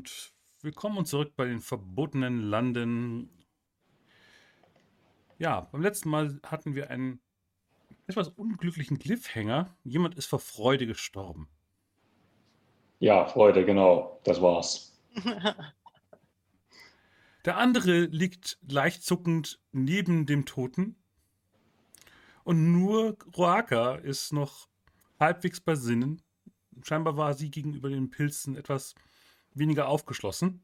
und willkommen zurück bei den verbotenen Landen. Ja, beim letzten Mal hatten wir einen etwas unglücklichen Cliffhanger. Jemand ist vor Freude gestorben. Ja, Freude, genau. Das war's. Der andere liegt leicht zuckend neben dem Toten. Und nur Roaka ist noch halbwegs bei Sinnen. Scheinbar war sie gegenüber den Pilzen etwas weniger aufgeschlossen.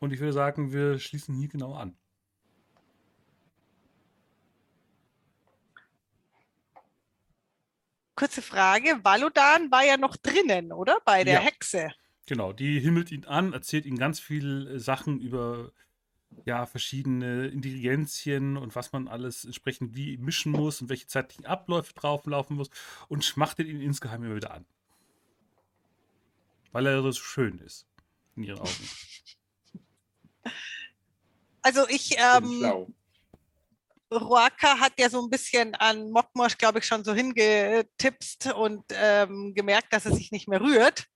Und ich würde sagen, wir schließen hier genau an. Kurze Frage, Valodan war ja noch drinnen, oder? Bei der Ja. Hexe. Genau, die himmelt ihn an, erzählt ihm ganz viel Sachen über ja, verschiedene Ingredienzien und was man alles entsprechend wie mischen muss und welche zeitlichen Abläufe drauf laufen muss und schmachtet ihn insgeheim immer wieder an. Weil er so schön ist. In ihren Augen. Also ich, ähm. Roaka hat ja so ein bisschen an Mokmosch, glaube ich, schon so hingetipst und ähm, gemerkt, dass er sich nicht mehr rührt.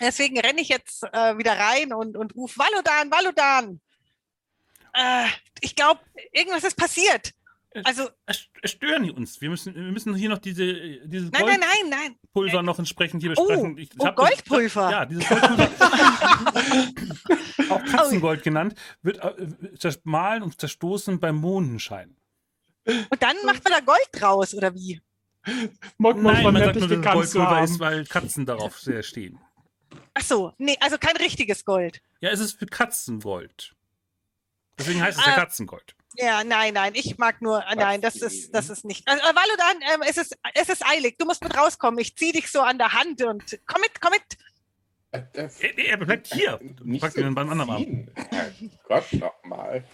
Deswegen renne ich jetzt äh, wieder rein und, und rufe Valodan, Valodan. Äh, ich glaube, irgendwas ist passiert. Also, Es es stören die uns. Wir müssen, wir müssen hier noch diese, dieses nein, nein, nein, nein. Goldpulver noch entsprechend hier Oh, besprechen. Ich- ich oh, hab das- Goldpulver. Ja, dieses Goldpulver. auch Katzengold genannt, wird äh, zermahlen und zerstoßen beim Mondenschein. Und dann macht man da Gold draus, oder wie? Mogmosch Nein, man sagt nur, dass Goldpulver ist, haben. weil Katzen darauf sehr stehen. Ach so, nee, also kein richtiges Gold. Ja, es ist für Katzengold. Deswegen heißt es ja Ah. Katzengold. Ja, nein, nein, ich mag nur, äh, nein, das ist, das ist nicht. Also, äh, Valodan, ähm, es ist, es ist eilig. Du musst mit rauskommen. Ich zieh dich so an der Hand und komm mit, komm mit. Äh, äh, Er, er bleibt hier. Nicht Packt so ihn beim anderen Arm. ziehen. Gott nochmal.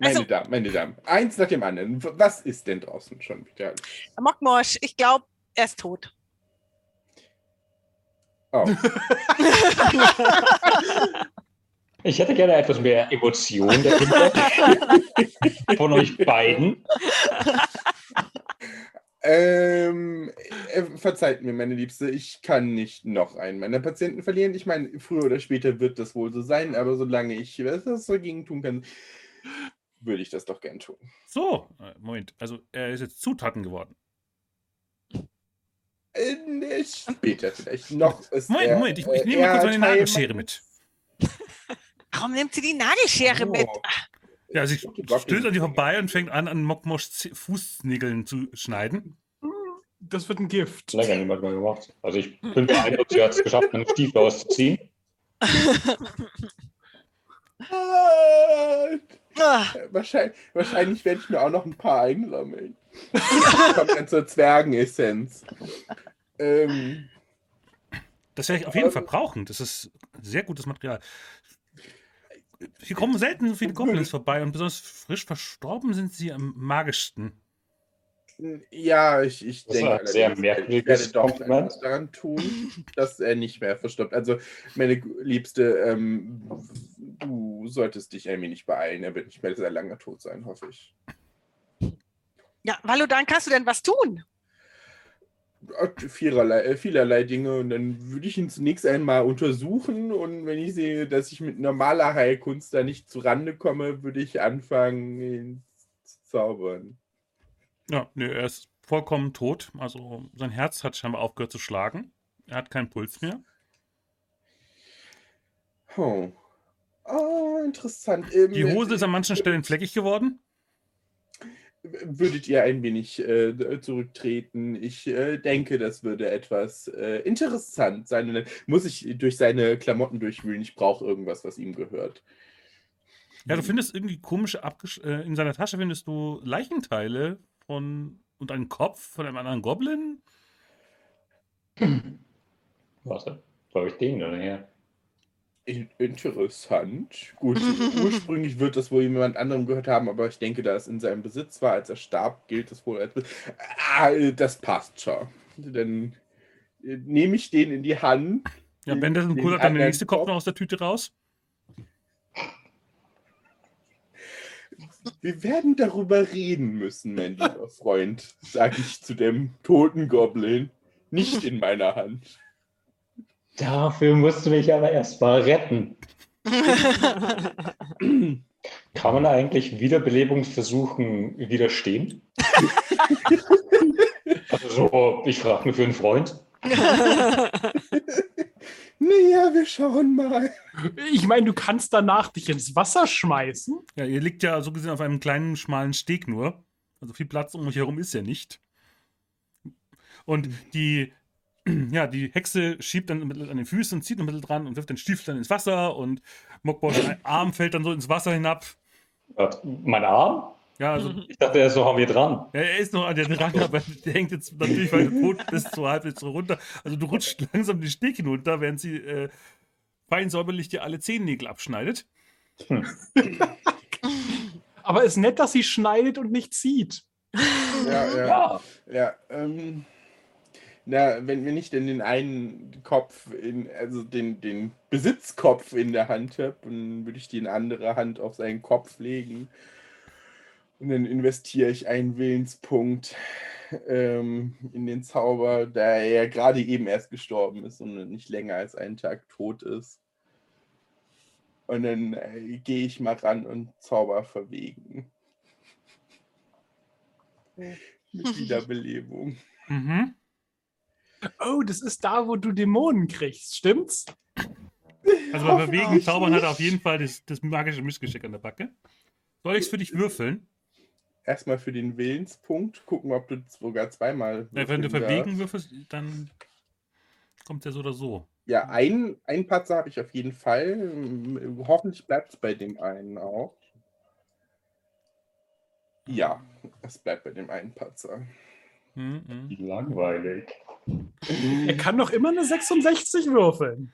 Meine Also- Damen, meine Damen, eins nach dem anderen. Was ist denn draußen schon wieder? Mokmosch, ich glaube, er ist tot. Oh, Ich hätte gerne etwas mehr Emotion dahinter. Von euch beiden. ähm, äh, verzeiht mir, meine Liebste, ich kann nicht noch einen meiner Patienten verlieren. Ich meine, früher oder später wird das wohl so sein, aber solange ich was dagegen tun kann, würde ich das doch gern tun. So, äh, Moment. Also, er ist jetzt Zutaten geworden. Äh, später vielleicht noch. Ist Moment, er, Moment. Ich, ich äh, nehme mal kurz meine Nagelschere mit. Warum nimmt sie die Nagelschere Oh. mit? Ja, sie Gott, stößt an die vorbei und fängt an, an Mokmoschs Z- Fußnägeln zu schneiden. Das wird ein Gift. Länger niemand mehr gemacht. Also ich bin beeindruckt, sie hat es geschafft, einen Stiefel auszuziehen. Ah, Ah, Wahrscheinlich, wahrscheinlich werde ich mir auch noch ein paar einsammeln. Kommt dann zur Zwergenessenz. Ähm, Das werde ich auf jeden Fall brauchen. Das ist sehr gutes Material. Hier kommen selten so viele Goblins vorbei und besonders frisch verstorben sind sie am magischsten. ja, ich, ich Das denke, sehr allerdings, merkwürdiges ich werde doch etwas daran tun, dass er nicht mehr verstirbt. Also, meine Liebste, ähm, du solltest dich ein wenig beeilen. Er wird nicht mehr sehr lange tot sein, hoffe ich. ja, Valodan, kannst du denn was tun? Vielerlei, äh, vielerlei Dinge und dann würde ich ihn zunächst einmal untersuchen und wenn ich sehe, dass ich mit normaler Heilkunst da nicht zurande komme, würde ich anfangen, ihn zu zaubern. Ja, nö, er ist vollkommen tot. Also sein Herz hat scheinbar aufgehört zu schlagen. Er hat keinen Puls mehr. Oh, oh interessant. Ähm, Die Hose ist an manchen Stellen fleckig geworden. Würdet ihr ein wenig äh, zurücktreten? Ich äh, denke, das würde etwas äh, interessant sein. Und dann muss ich durch seine Klamotten durchwühlen. Ich brauche irgendwas, was ihm gehört. Ja, du findest irgendwie komische Abgesch äh, in seiner Tasche findest du Leichenteile von und einen Kopf von einem anderen Goblin. Warte, habe ich den denn her? In- Interessant. Gut, ursprünglich wird das wohl jemand anderem gehört haben, aber ich denke, da es in seinem Besitz war, als er starb, gilt es wohl als. Ah, das passt schon. Dann äh, nehme ich den in die Hand. Ja, Den- Benderson den holt dann den anderen nächste Kopf Kopf. noch aus der Tüte raus. Wir werden darüber reden müssen, mein lieber Freund, sage ich zu dem toten Goblin. Nicht in meiner Hand. Dafür musst du mich aber erstmal retten. Kann man eigentlich Wiederbelebungsversuchen widerstehen? also so, ich frage nur für einen Freund. Naja, wir schauen mal. Ich meine, du kannst danach dich ins Wasser schmeißen. Ja, ihr liegt ja so gesehen auf einem kleinen, schmalen Steg nur. Also viel Platz um euch herum ist ja nicht. Und die, ja, die Hexe schiebt dann ein bisschen an den Füßen und zieht ein bisschen dran und wirft den Stiefel dann ins Wasser und Mockbosch Arm fällt dann so ins Wasser hinab. Mein Arm? Ja, also Ich dachte, er ist noch an mir dran. ja, er ist noch an der dran, aber der hängt jetzt natürlich, weil du tot bist, so halb jetzt so runter. Also du rutscht langsam den Steg hinunter, während sie äh, fein säuberlich dir alle Zehennägel abschneidet. Aber ist nett, dass sie schneidet und nicht zieht. Ja, ja. Ja. Ja, ähm, na, wenn, wenn ich denn den einen Kopf, in, also den, den Besitzkopf in der Hand habe, dann würde ich die in andere Hand auf seinen Kopf legen. Und dann investiere ich einen Willenspunkt ähm, in den Zauber, da er ja gerade eben erst gestorben ist und nicht länger als einen Tag tot ist. Und dann äh, gehe ich mal ran und Zauber verwegen. Mit Wiederbelebung. Mhm. Oh, das ist da, wo du Dämonen kriegst, stimmt's? Also bei Bewegen, Zaubern hat er auf jeden Fall das, das magische Missgeschick an der Backe. Soll ich es für dich würfeln? erstmal für den Willenspunkt gucken, ob du sogar zweimal. Ja, wenn du würfeln verwegen würfelst, dann kommt der so oder so. Ja, ein, ein Patzer habe ich auf jeden Fall. Hoffentlich bleibt es bei dem einen auch. Ja, es bleibt bei dem einen Patzer. Mhm. Wie langweilig. Er kann doch immer eine 66 würfeln.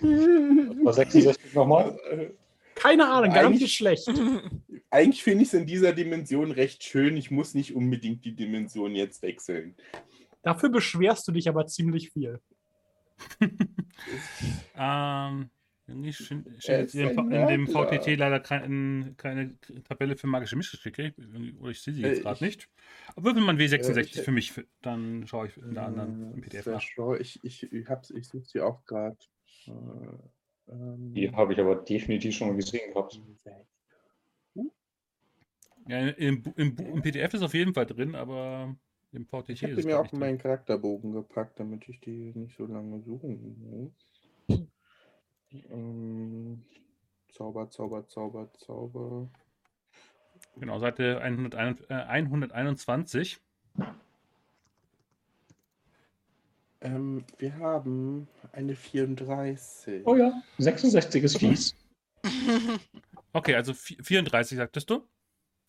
War 66 nochmal? Keine Ahnung, gar Eigentlich- nicht schlecht. Eigentlich finde ich es in dieser Dimension recht schön. Ich muss nicht unbedingt die Dimension jetzt wechseln. Dafür beschwerst du dich aber ziemlich viel. Ähm, irgendwie steht steht jetzt in, in dem. VTT leider kein, keine Tabelle für magische Mischgeschicke. Oder ich sehe sie jetzt Äh, gerade ich- nicht. Aber würfel mal ein W66 Äh, ich- für mich, dann schaue ich in der anderen Äh, PDF nach. schlau. Ich, ich, ich, ich suche sie auch gerade. Äh, ähm, Die habe ich aber definitiv schon mal gesehen gehabt. Ja, im, im, im PDF ist auf jeden Fall drin, aber im VTT Ich ist habe es die mir gar auch meinen Charakterbogen gepackt, damit ich die nicht so lange suchen muss. Ähm, Zauber, Zauber, Zauber, Zauber. Genau, Seite 101, äh, 121. Ähm, wir haben eine 34. Oh ja, 66 ist fies. Okay, also vi- 34 sagtest du?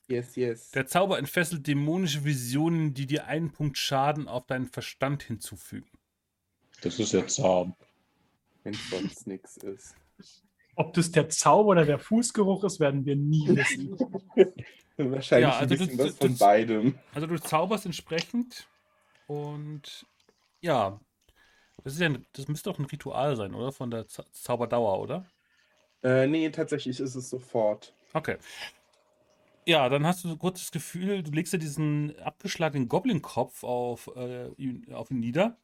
Yes, yes. Der Zauber entfesselt dämonische Visionen, die dir einen Punkt Schaden auf deinen Verstand hinzufügen. Das ist ja zahm. Wenn sonst nichts ist. Ob das der Zauber oder der Fußgeruch ist, werden wir nie wissen. Wahrscheinlich Ja, also ein bisschen du- was du- von du- beidem. Also du zauberst entsprechend und ja, das ist ja ein, das müsste doch ein Ritual sein, oder? Von der Zau- Zauberdauer, oder? Äh, nee, tatsächlich ist es sofort. Okay. Ja, dann hast du so kurz das Gefühl, du legst ja diesen abgeschlagenen Goblin-Kopf auf, äh, auf ihn nieder.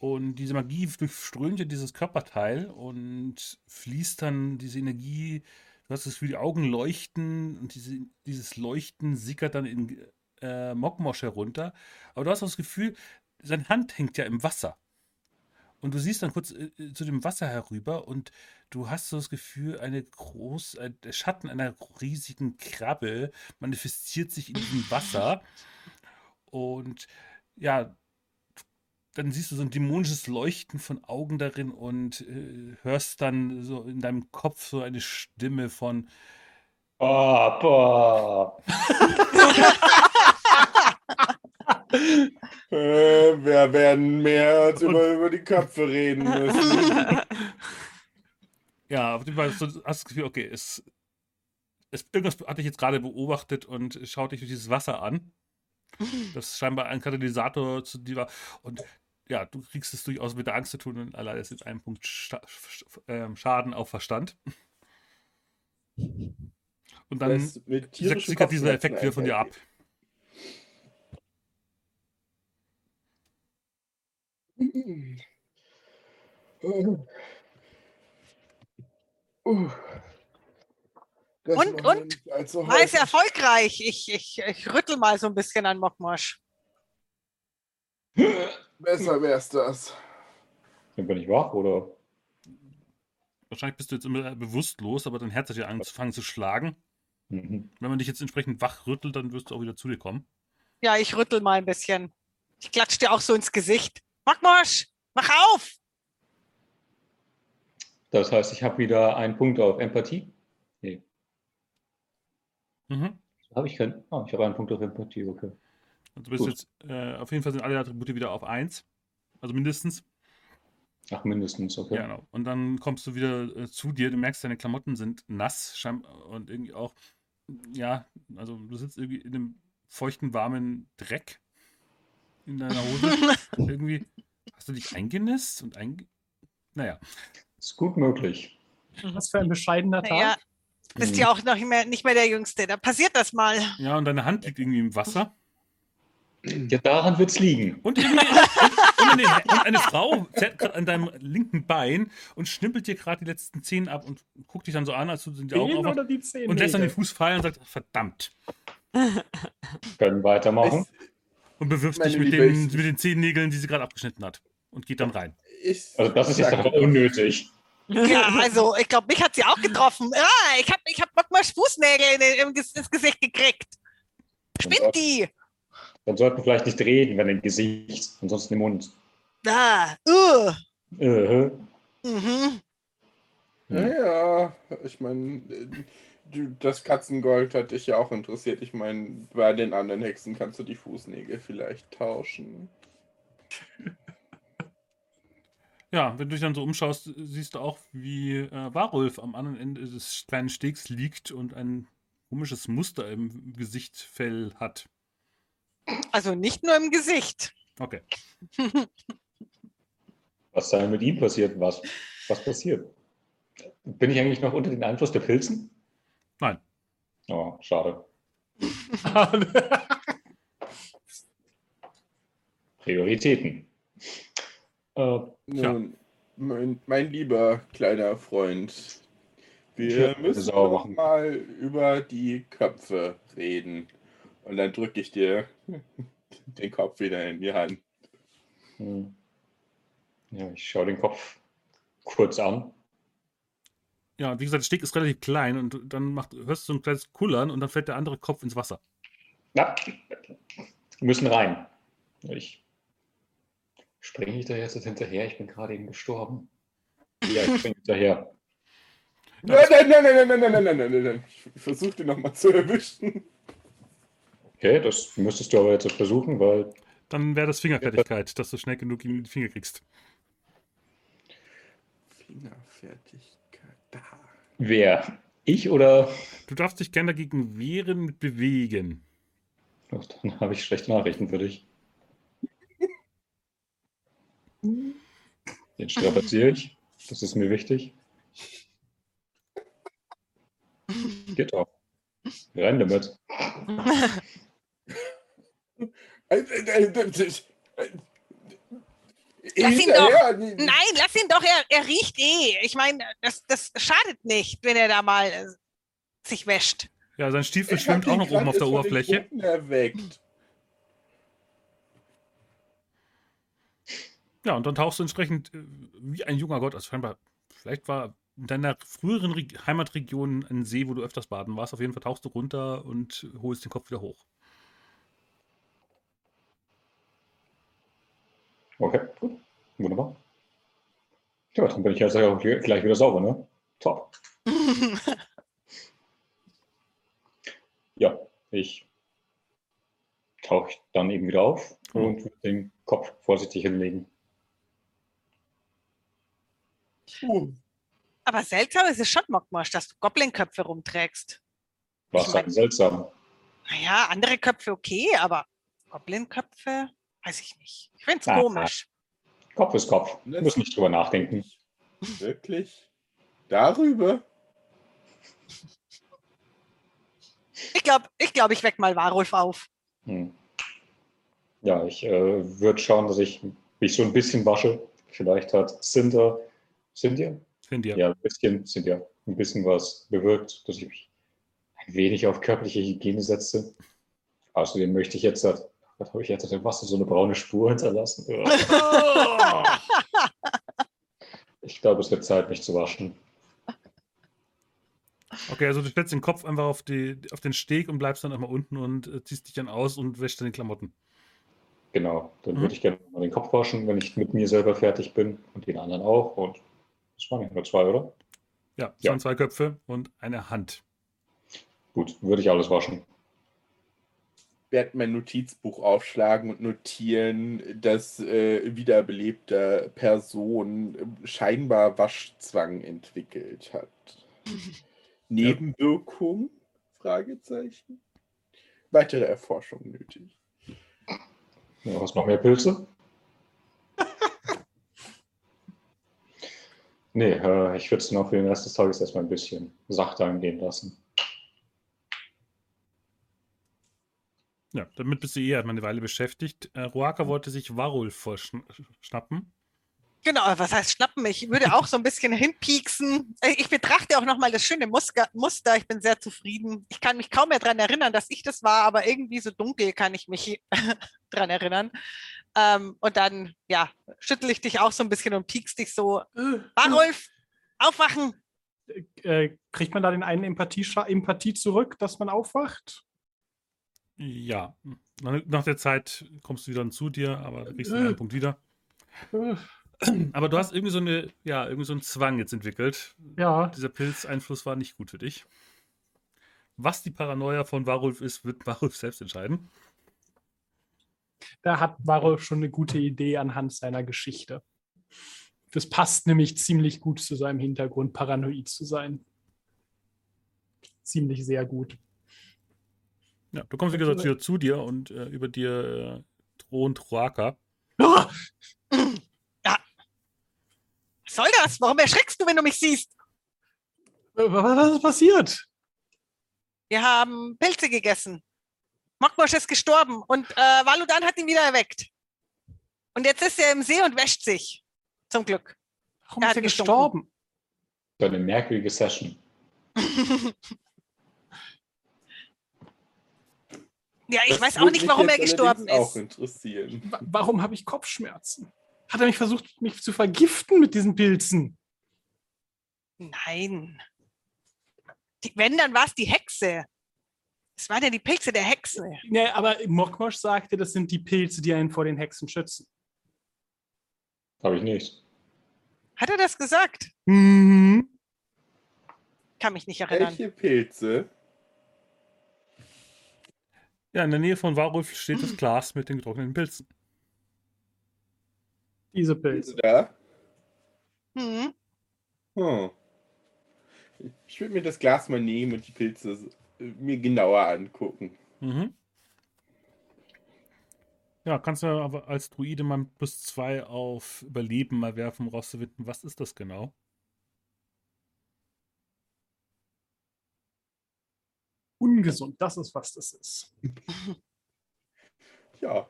Und diese Magie durchströmt ja dieses Körperteil und fließt dann diese Energie. Du hast das Gefühl, die Augen leuchten und diese, dieses Leuchten sickert dann in äh, Mokmosch herunter. Aber du hast auch das Gefühl, seine Hand hängt ja im Wasser. Und du siehst dann kurz äh, zu dem Wasser herüber und du hast so das Gefühl, eine groß, äh, der Schatten einer riesigen Krabbe manifestiert sich in diesem Wasser. Und ja, dann siehst du so ein dämonisches Leuchten von Augen darin und äh, hörst dann so in deinem Kopf so eine Stimme von Papa. Äh, wir werden mehr als über, über die Köpfe reden müssen. Ja, auf jeden Fall hast du das Gefühl, okay, es, es, irgendwas hat dich jetzt gerade beobachtet und schaut dich durch dieses Wasser an. Das scheinbar ein Katalysator zu dir war. Und ja, du kriegst es durchaus mit der Angst zu tun und allein ist jetzt ein Punkt Scha ähm, Schaden auf Verstand. Und dann sickert dieser Effekt wieder von dir ab. Uh. Das Und, war und? allzu War es erfolgreich? Ich, ich, ich rüttel mal so ein bisschen an Mockmosch. Besser wär's das. Dann bin ich wach, oder? Wahrscheinlich bist du jetzt immer bewusstlos, aber dein Herz hat ja angefangen zu schlagen. Mhm. Wenn man dich jetzt entsprechend wach rüttelt, dann wirst du auch wieder zu dir kommen. Ja, ich rüttel mal ein bisschen. Ich klatsch dir auch so ins Gesicht. Mockmosch, mach auf! Das heißt, ich habe wieder einen Punkt auf Empathie. Mhm. Habe ich keinen? Ah, ich habe einen Punkt auf Empathie, okay. Also du bist Gut. jetzt, äh, auf jeden Fall sind alle Attribute wieder auf 1. Also mindestens. Ach, mindestens, okay. Ja, genau. Und dann kommst du wieder äh, zu dir. Du merkst, deine Klamotten sind nass und irgendwie auch, ja, also du sitzt irgendwie in einem feuchten, warmen Dreck in deiner Hose. irgendwie hast du dich eingenässt und einge... Naja, Ist gut möglich. Was für ein bescheidener Tag. Bist ja auch noch nicht mehr, nicht mehr der Jüngste. Da passiert das mal. ja, und deine Hand liegt irgendwie im Wasser. Ja, daran wird es liegen. Und, und, und, eine, und eine Frau zerrt gerade an deinem linken Bein und schnippelt dir gerade die letzten Zehen ab und guckt dich dann so an, als du die Augen aufmachst und lässt dann den? Fuß fallen und sagt, verdammt. Können weitermachen. Und bewirft Meine dich mit den, mit den Zehennägeln, die sie gerade abgeschnitten hat. Und geht dann rein. Ich, Also das ist jetzt einfach unnötig. Ja, also ich glaube, mich hat sie auch getroffen. Ah, ich habe ich hab Mockmosch Fußnägel in, ins Gesicht gekriegt. Spinnt die? Dann sollten wir vielleicht nicht reden, wenn im Gesicht, ansonsten im Mund. Ah, uh. Äh, Mhm. Naja, ich meine, das Katzengold hat dich ja auch interessiert. Ich meine, bei den anderen Hexen kannst du die Fußnägel vielleicht tauschen. Ja, wenn du dich dann so umschaust, siehst du auch, wie äh, Warulf am anderen Ende des kleinen Stegs liegt und ein komisches Muster im Gesichtfell hat. Also nicht nur im Gesicht. Okay. was sei mit ihm passiert? Was, was passiert? Bin ich eigentlich noch unter den Einfluss der Pilzen? Nein. Oh, schade. Prioritäten. Äh, Nun, mein, mein lieber kleiner Freund, wir müssen mal über die Köpfe reden. Und dann drücke ich dir den Kopf wieder in die Hand. hm. ja, ich schaue den Kopf kurz an. Ja, wie gesagt, der Steg ist relativ klein und dann macht, hörst du so ein kleines Kullern und dann fällt der andere Kopf ins Wasser. Na, wir müssen rein. Ich springe ich da jetzt hinterher? Ich bin gerade eben gestorben. Ja, ich springe hinterher. Nein, nein, nein, nein, nein, nein, nein, nein, nein, nein, nein. Ich versuche den nochmal zu erwischen. Okay, das müsstest du aber jetzt versuchen, weil Dann wäre das Fingerfertigkeit, dass du schnell genug in die Finger kriegst. Fingerfertigkeit. Da. wer? Ich oder? Du darfst dich gerne dagegen wehren mit bewegen. Ach, dann habe ich schlechte Nachrichten für dich. Den strapaziere ich. Das ist mir wichtig. Geht doch. Rein damit. Lass ihn die- Nein, lass ihn doch, er, er riecht eh. Ich meine, das, das schadet nicht, wenn er da mal äh, sich wäscht. Ja, sein Stiefel schwimmt auch noch oben auf der Oberfläche. Erweckt. Ja, und dann tauchst du entsprechend äh, wie ein junger Gott, also scheinbar, vielleicht war in deiner früheren Re Heimatregion ein See, wo du öfters baden warst. Auf jeden Fall tauchst du runter und holst den Kopf wieder hoch. Okay, gut. Wunderbar. Ja, dann bin ich jetzt auch gleich wieder sauber, ne? Top. Ja, ich tauche dann eben wieder auf und würde den Kopf vorsichtig hinlegen. Puh. Aber seltsam ist es schon, Mockmosch, dass du Goblin-Köpfe rumträgst. Was Ich mein- seltsam. Naja, andere Köpfe okay, aber Goblin-Köpfe, weiß ich nicht. Ich finde es komisch. Kopf ist Kopf. Wir müssen nicht drüber nachdenken. Wirklich? Darüber? Ich glaube, ich, glaub, ich weck mal Warulf auf. Hm. Ja, ich äh, würde schauen, dass ich mich so ein bisschen wasche. Vielleicht hat Cinder Cynthia? Cynthia. Ja, ein bisschen, Cynthia. Ein bisschen was bewirkt, dass ich mich ein wenig auf körperliche Hygiene setze. Außerdem möchte ich jetzt, was habe ich jetzt im Wasser so eine braune Spur hinterlassen? Ich glaube, es wird Zeit, mich zu waschen. Okay, also du stellst den Kopf einfach auf, die, auf den Steg und bleibst dann einmal unten und äh, ziehst dich dann aus und wäschst deine Klamotten. Genau, dann Mhm. würde ich gerne mal den Kopf waschen, wenn ich mit mir selber fertig bin und den anderen auch. Und das waren ja nur zwei, oder? Ja, es Ja. waren zwei Köpfe und eine Hand. Gut, würde ich alles waschen. werde mein Notizbuch aufschlagen und notieren, dass äh, wiederbelebte Person scheinbar Waschzwang entwickelt hat. Nebenwirkung? Fragezeichen. Weitere Erforschung nötig. Ja, hast noch mehr Pilze? Nee, äh, ich würde es noch für den Rest des Tages erstmal ein bisschen sachter angehen lassen. Ja, damit bist du eh erstmal eine Weile beschäftigt. Äh, Roaka wollte sich Warulf vorschnappen. Genau, was heißt schnappen? Ich würde auch so ein bisschen hinpieksen. Äh, Ich betrachte auch nochmal das schöne Muster. Ich bin sehr zufrieden. Ich kann mich kaum mehr daran erinnern, dass ich das war, aber irgendwie so dunkel kann ich mich daran erinnern. Ähm, und dann, ja, schüttel ich dich auch so ein bisschen und piekst dich so. Warulf, aufwachen! Äh, kriegt man da den einen Empathie, Empathie zurück, dass man aufwacht? Ja, nach der Zeit kommst du wieder zu dir, aber du kriegst einen Punkt wieder. Äh, Aber du hast irgendwie so eine, ja, irgendwie so einen Zwang jetzt entwickelt. ja, Dieser Pilzeinfluss war nicht gut für dich. Was die Paranoia von Warulf ist, wird Warulf selbst entscheiden. Da hat Varolf schon eine gute Idee anhand seiner Geschichte. Das passt nämlich ziemlich gut zu seinem Hintergrund, paranoid zu sein. Ziemlich sehr gut. Ja, du kommst wie gesagt wieder zu dir und äh, über dir äh, thront Roaka. Ah! Was soll das? Warum erschreckst du, wenn du mich siehst? Äh, was ist passiert? Wir haben Pilze gegessen. Mokmosch ist gestorben und äh, Valudan hat ihn wieder erweckt. Und jetzt ist er im See und wäscht sich. Zum Glück. Warum Er ist hat er gestunken. gestorben? So eine merkwürdige Session. ja, ich Das weiß auch nicht, warum er gestorben allerdings auch ist. interessieren. Wa- Warum habe ich Kopfschmerzen? Hat er mich versucht, mich zu vergiften mit diesen Pilzen? Nein. Die, wenn, dann war es die Hexe. Es waren ja die Pilze der Hexe. Nee, aber Mokmosch sagte, das sind die Pilze, die einen vor den Hexen schützen. Habe ich nicht. Hat er das gesagt? Mhm. Kann mich nicht erinnern. Welche Pilze? Ja, in der Nähe von Warulf steht das Glas mit den getrockneten Pilzen. Diese Pilze Pilze. da? Hm. Hm. Ich würde mir das Glas mal nehmen und die Pilze mir genauer angucken. Mhm. Ja, kannst du aber als Druide mal plus zwei auf Überleben mal werfen, um rauszufinden, was ist das genau? Ungesund, das ist, was das ist. Ja,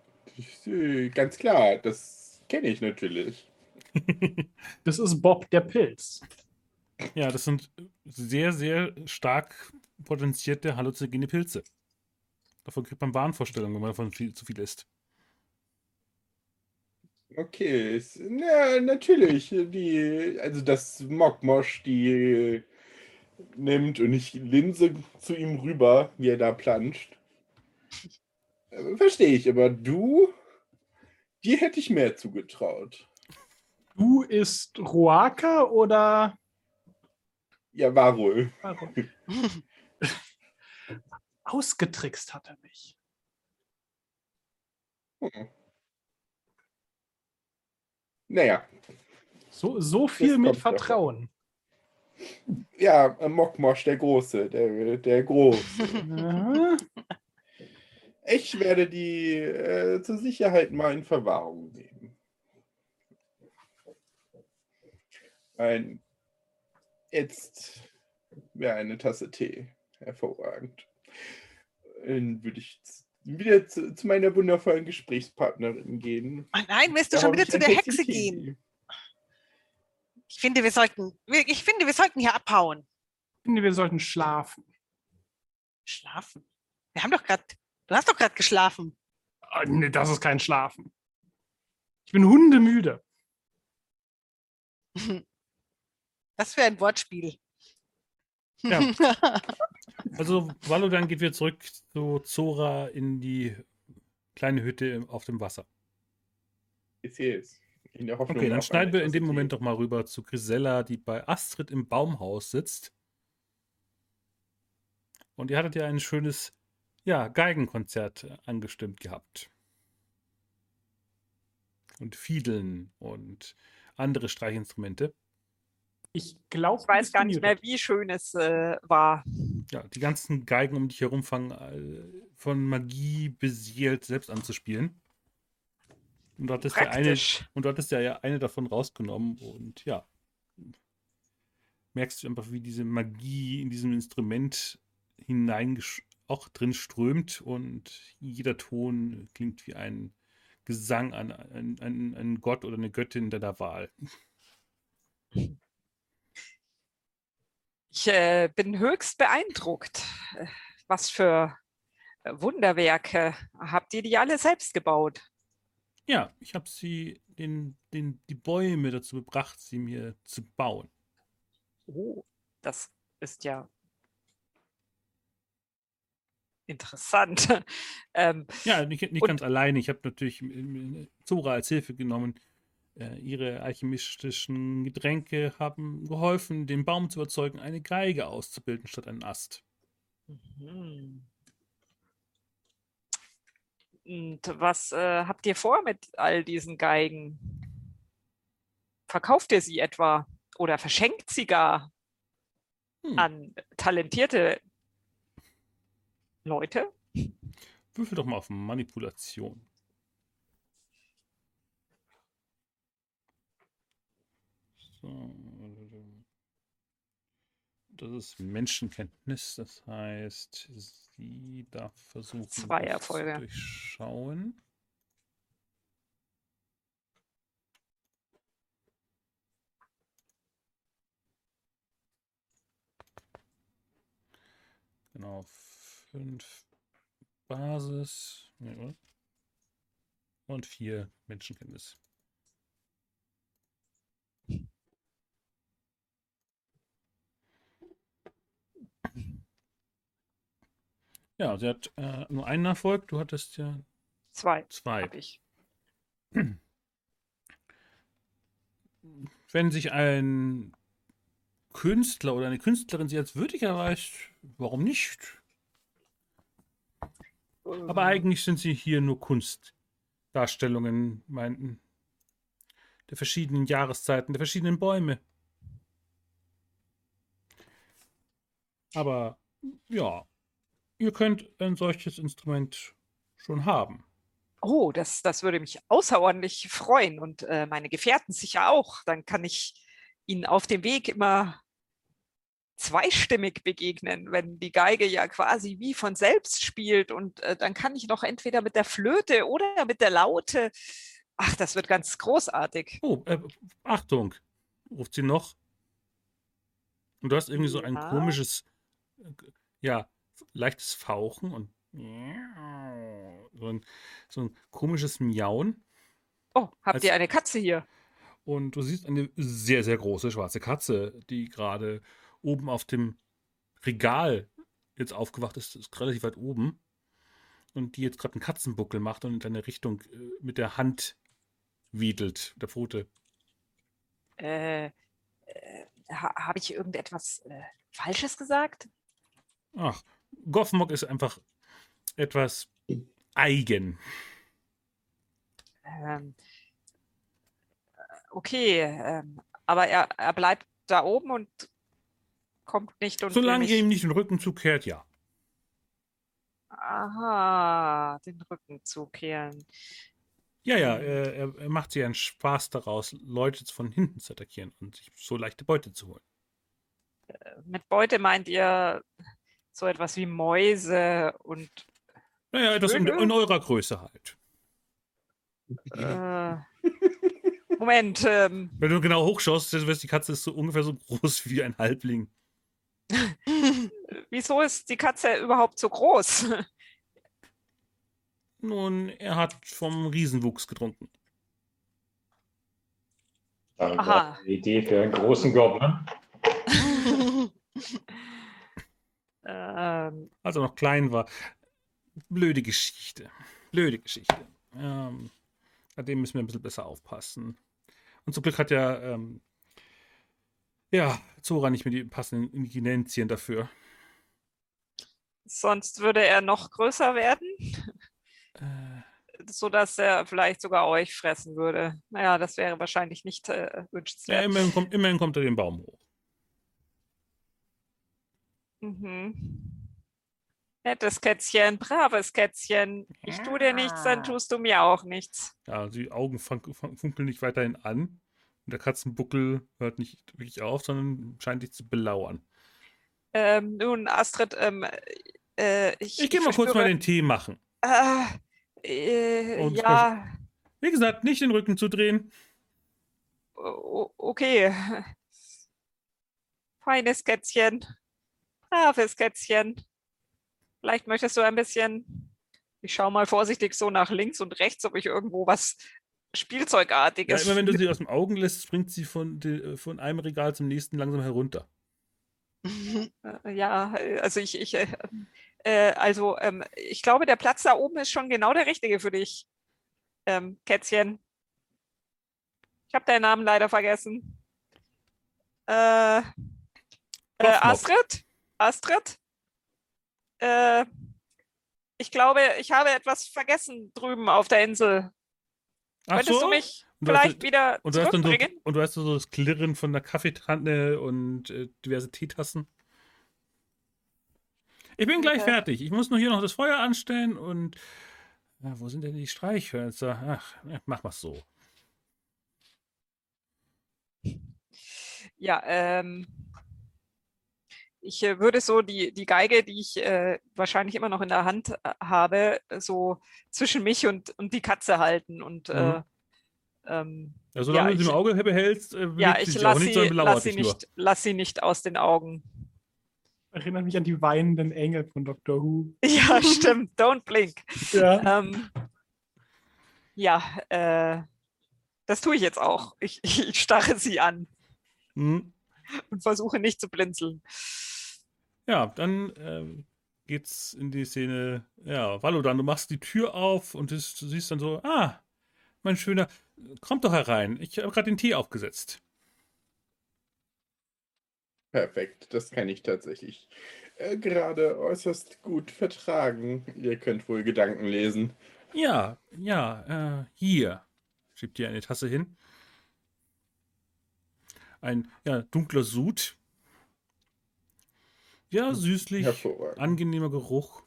äh, ganz klar, das kenne ich natürlich. Das ist Bob der Pilz. Ja, das sind sehr, sehr stark potenzierte halluzinogene Pilze. Davon kriegt man Wahnvorstellungen, wenn man davon viel, zu viel isst. Okay, na, natürlich. Die, also dass Mokmosch die nimmt und ich linse zu ihm rüber, wie er da planscht. Äh, Verstehe ich, aber du, dir hätte ich mehr zugetraut. Du ist Roaka oder Ja, war wohl. ausgetrickst hat er mich. Hm. Naja, So, so viel mit kommt davon. Vertrauen. ja, Mokmosch, der Große, der, der Große. Ich werde die äh, zur Sicherheit mal in Verwahrung nehmen. Ein, jetzt wäre eine Tasse Tee hervorragend. Dann würde ich wieder zu, zu meiner wundervollen Gesprächspartnerin gehen. Ah, nein, willst du Da schon wieder zu der Hexe Tee. gehen? Ich finde, wir sollten, ich finde, wir sollten hier abhauen. Ich finde, wir sollten schlafen. Schlafen. Wir haben doch gerade, du hast doch gerade geschlafen. Ah, nee, das ist kein Schlafen. Ich bin hundemüde. Was für ein Wortspiel. Ja. Also Valodan geht wieder zurück zu Zora in die kleine Hütte auf dem Wasser. Ist jetzt. In der Hoffnung Okay, dann schneiden wir in dem Moment doch mal rüber zu Grisella, die bei Astrid im Baumhaus sitzt. Und ihr hattet ja ein schönes ja, Geigenkonzert angestimmt gehabt. Und Fiedeln und andere Streichinstrumente. Ich glaube, Ich weiß gar nicht mehr, wie schön es äh, war. Ja, die ganzen Geigen um dich herum fangen äh, von Magie beseelt selbst anzuspielen. Und dort ist ja eine, und dort ist ja ja eine davon rausgenommen und ja. Merkst du einfach, wie diese Magie in diesem Instrument hinein auch drin strömt und jeder Ton klingt wie ein Gesang an einen Gott oder eine Göttin deiner Wahl. Ich äh, bin höchst beeindruckt. Äh, Was für äh, Wunderwerke. Habt ihr die alle selbst gebaut? Ja, ich habe sie, den, den, die Bäume dazu gebracht, sie mir zu bauen. Oh, das ist ja interessant. ähm, Ja, nicht, nicht ganz alleine. Ich habe natürlich Zora als Hilfe genommen. Äh, ihre alchemistischen Getränke haben geholfen, den Baum zu überzeugen, eine Geige auszubilden statt einen Ast. mhm. Und was äh, habt ihr vor mit all diesen Geigen? Verkauft ihr sie etwa oder verschenkt sie gar Hm. an talentierte Leute? Würfel doch mal auf Manipulation. So. Das ist Menschenkenntnis, das heißt, sie darf versuchen, Zwei Erfolge. zu durchschauen. Genau, fünf Basis und vier Menschenkenntnis. Ja, sie hat äh, nur einen Erfolg, du hattest ja Zwei zwei. habe ich. Wenn sich ein Künstler oder eine Künstlerin sie als würdig erweist, warum nicht? Aber Ähm, eigentlich sind sie hier nur Kunstdarstellungen, meinten. Der verschiedenen Jahreszeiten, der verschiedenen Bäume. Aber ja, ihr könnt ein solches Instrument schon haben. Oh, das, das würde mich außerordentlich freuen und äh, meine Gefährten sicher auch. Dann kann ich ihnen auf dem Weg immer zweistimmig begegnen, wenn die Geige ja quasi wie von selbst spielt und äh, dann kann ich noch entweder mit der Flöte oder mit der Laute. Ach, das wird ganz großartig. Oh, äh, Achtung, ruft sie noch. Und du hast irgendwie so ein Ja. komisches, äh, ja, leichtes Fauchen und so ein, so ein komisches Miauen. Oh, habt Als- ihr eine Katze hier? Und du siehst eine sehr, sehr große schwarze Katze, die gerade oben auf dem Regal jetzt aufgewacht ist, ist relativ weit oben. Und die jetzt gerade einen Katzenbuckel macht und in deine Richtung äh, mit der Hand wedelt, der Pfote. Äh, äh, ha, Habe ich irgendetwas äh, Falsches gesagt? Ach, Goffmog ist einfach etwas eigen. Ähm, äh, okay, ähm, aber er, er bleibt da oben und kommt nicht und Solange ihr ihm nicht den Rücken zukehrt, ja. Aha, den Rücken zukehren. Ja, ja, er, er, er macht sich einen Spaß daraus, Leute von hinten zu attackieren und sich so leichte Beute zu holen. Mit Beute meint ihr so etwas wie Mäuse und Naja, etwas in, in eurer Größe halt. äh, Moment, ähm, Wenn du genau hochschaust, dann weißt du, die Katze ist so ungefähr so groß wie ein Halbling. wieso ist die Katze überhaupt so groß? Nun, er hat vom Riesenwuchs getrunken. Aha. eine Idee für einen großen Goblin. ähm, Als er noch klein war. Blöde Geschichte. Blöde Geschichte. Ähm, bei dem müssen wir ein bisschen besser aufpassen. Und zum Glück hat ja, ähm, ja, Zora nicht mehr die passenden Ingredienzien dafür. sonst würde er noch größer werden, Äh, sodass er vielleicht sogar euch fressen würde. Naja, das wäre wahrscheinlich nicht äh, ja, wünschenswert. immerhin, kommt, immerhin kommt er den Baum hoch. Mhm. Nettes Kätzchen, braves Kätzchen. Ich tue dir nichts, dann tust du mir auch nichts. Ja, die Augen fun fun funkeln nicht weiterhin an. Und der Katzenbuckel hört nicht wirklich auf, sondern scheint dich zu belauern. Ähm, nun, Astrid, ähm, äh, ich, Ich gehe mal kurz mal den Tee machen. Äh, äh, Und ja, Wie gesagt, nicht den Rücken zu drehen. o- okay. Feines Kätzchen. Braves Kätzchen. Vielleicht möchtest du ein bisschen. Ich schaue mal vorsichtig so nach links und rechts, ob ich irgendwo was Ja, Spielzeugartiges. immer wenn du sie aus dem Augen lässt, springt sie von, de, von einem Regal zum nächsten langsam herunter. Äh, Ja, äh, also ich, ich, äh, äh, also ähm, ich glaube, der Platz da oben ist schon genau der richtige für dich, ähm, Kätzchen. Ich habe deinen Namen leider vergessen. Äh, äh. Astrid? Astrid? Äh, ich glaube, ich habe etwas vergessen drüben auf der Insel. Ach Könntest so? du mich Und du hast- vielleicht wieder Und du, hast so, zurückbringen? und du hast so das Klirren von der Kaffeetanne und äh, diverse Teetassen. Ich bin gleich Okay. fertig. Ich muss nur hier noch das Feuer anstellen und. Ja, wo sind denn die Streichhölzer? Ach, mach mal so. Ja, ähm, ich äh, würde so die, die Geige, die ich äh, wahrscheinlich immer noch in der Hand äh, habe, so zwischen mich und, und die Katze halten. Und äh, Mhm. ähm, Ja, solange Ja, du sie im Auge behältst, äh, ja, ich auch lasse nicht, sie, belauert lass sie, nicht, lass sie nicht aus den Augen. Erinnert mich an die weinenden Engel von Doctor Who. Ja, stimmt. Don't blink. Ja. Ähm, ja, äh, das tue ich jetzt auch. Ich, ich starre sie an Mhm. und versuche nicht zu blinzeln. Ja, dann ähm, geht's in die Szene. Ja, Valodan, du machst die Tür auf und du siehst dann so, ah, mein Schöner, kommt doch herein. Ich habe gerade den Tee aufgesetzt. Perfekt, das kann ich tatsächlich äh, gerade äußerst gut vertragen. Ihr könnt wohl Gedanken lesen. Ja, ja, äh, hier. Schiebt dir eine Tasse hin. Ein, ja, dunkler Sud. Ja, süßlich, Hervorragend. angenehmer Geruch.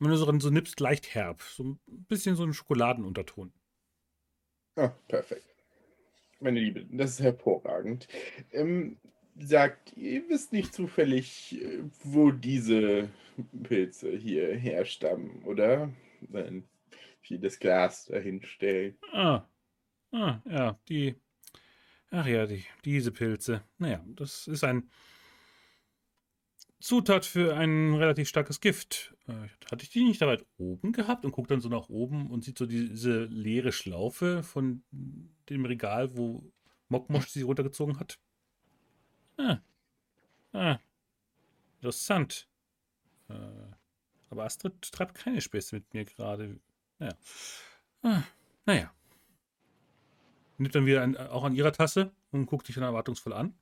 Wenn du so, dran so nippst, leicht herb. So ein bisschen so ein Schokoladenunterton. Ah, perfekt. Meine Liebe, das ist hervorragend. Ähm, sagt, ihr wisst nicht zufällig, äh, wo diese Pilze hier herstammen, oder? Wenn wir das Glas dahin stellen. Ah, ah, ja, die, ach ja, die, diese Pilze. Naja, das ist ein Zutat für ein relativ starkes Gift. Äh, hatte ich die nicht da weit oben gehabt und guckt dann so nach oben und sieht so diese leere Schlaufe von dem Regal, wo Mokmosch sie runtergezogen hat. Ah, ah, interessant. Äh, aber Astrid treibt keine Späße mit mir gerade. Naja. Ah, naja. Nimmt dann wieder an, auch an ihrer Tasse und guckt dich dann erwartungsvoll an.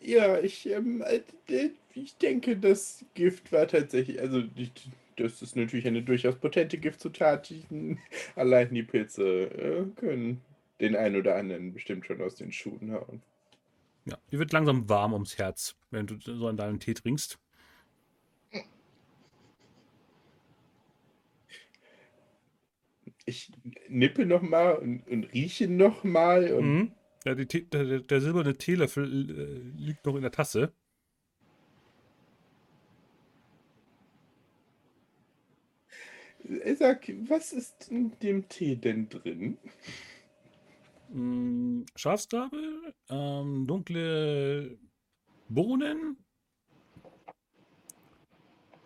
Ja, ich, ähm, äh, ich denke, das Gift war tatsächlich, also das ist natürlich eine durchaus potente Giftzutat. Allein die Pilze äh, können den einen oder anderen bestimmt schon aus den Schuhen hauen. Ja, die wird langsam warm ums Herz, wenn du so an deinen Tee trinkst. Ich nippe nochmal und, und rieche nochmal und Mhm. Ja, die der, der- silberne Teelöffel äh, liegt noch in der Tasse. Äh, Sag, was ist in dem Tee denn drin? Mm, Schafsgabe, ähm, dunkle Bohnen.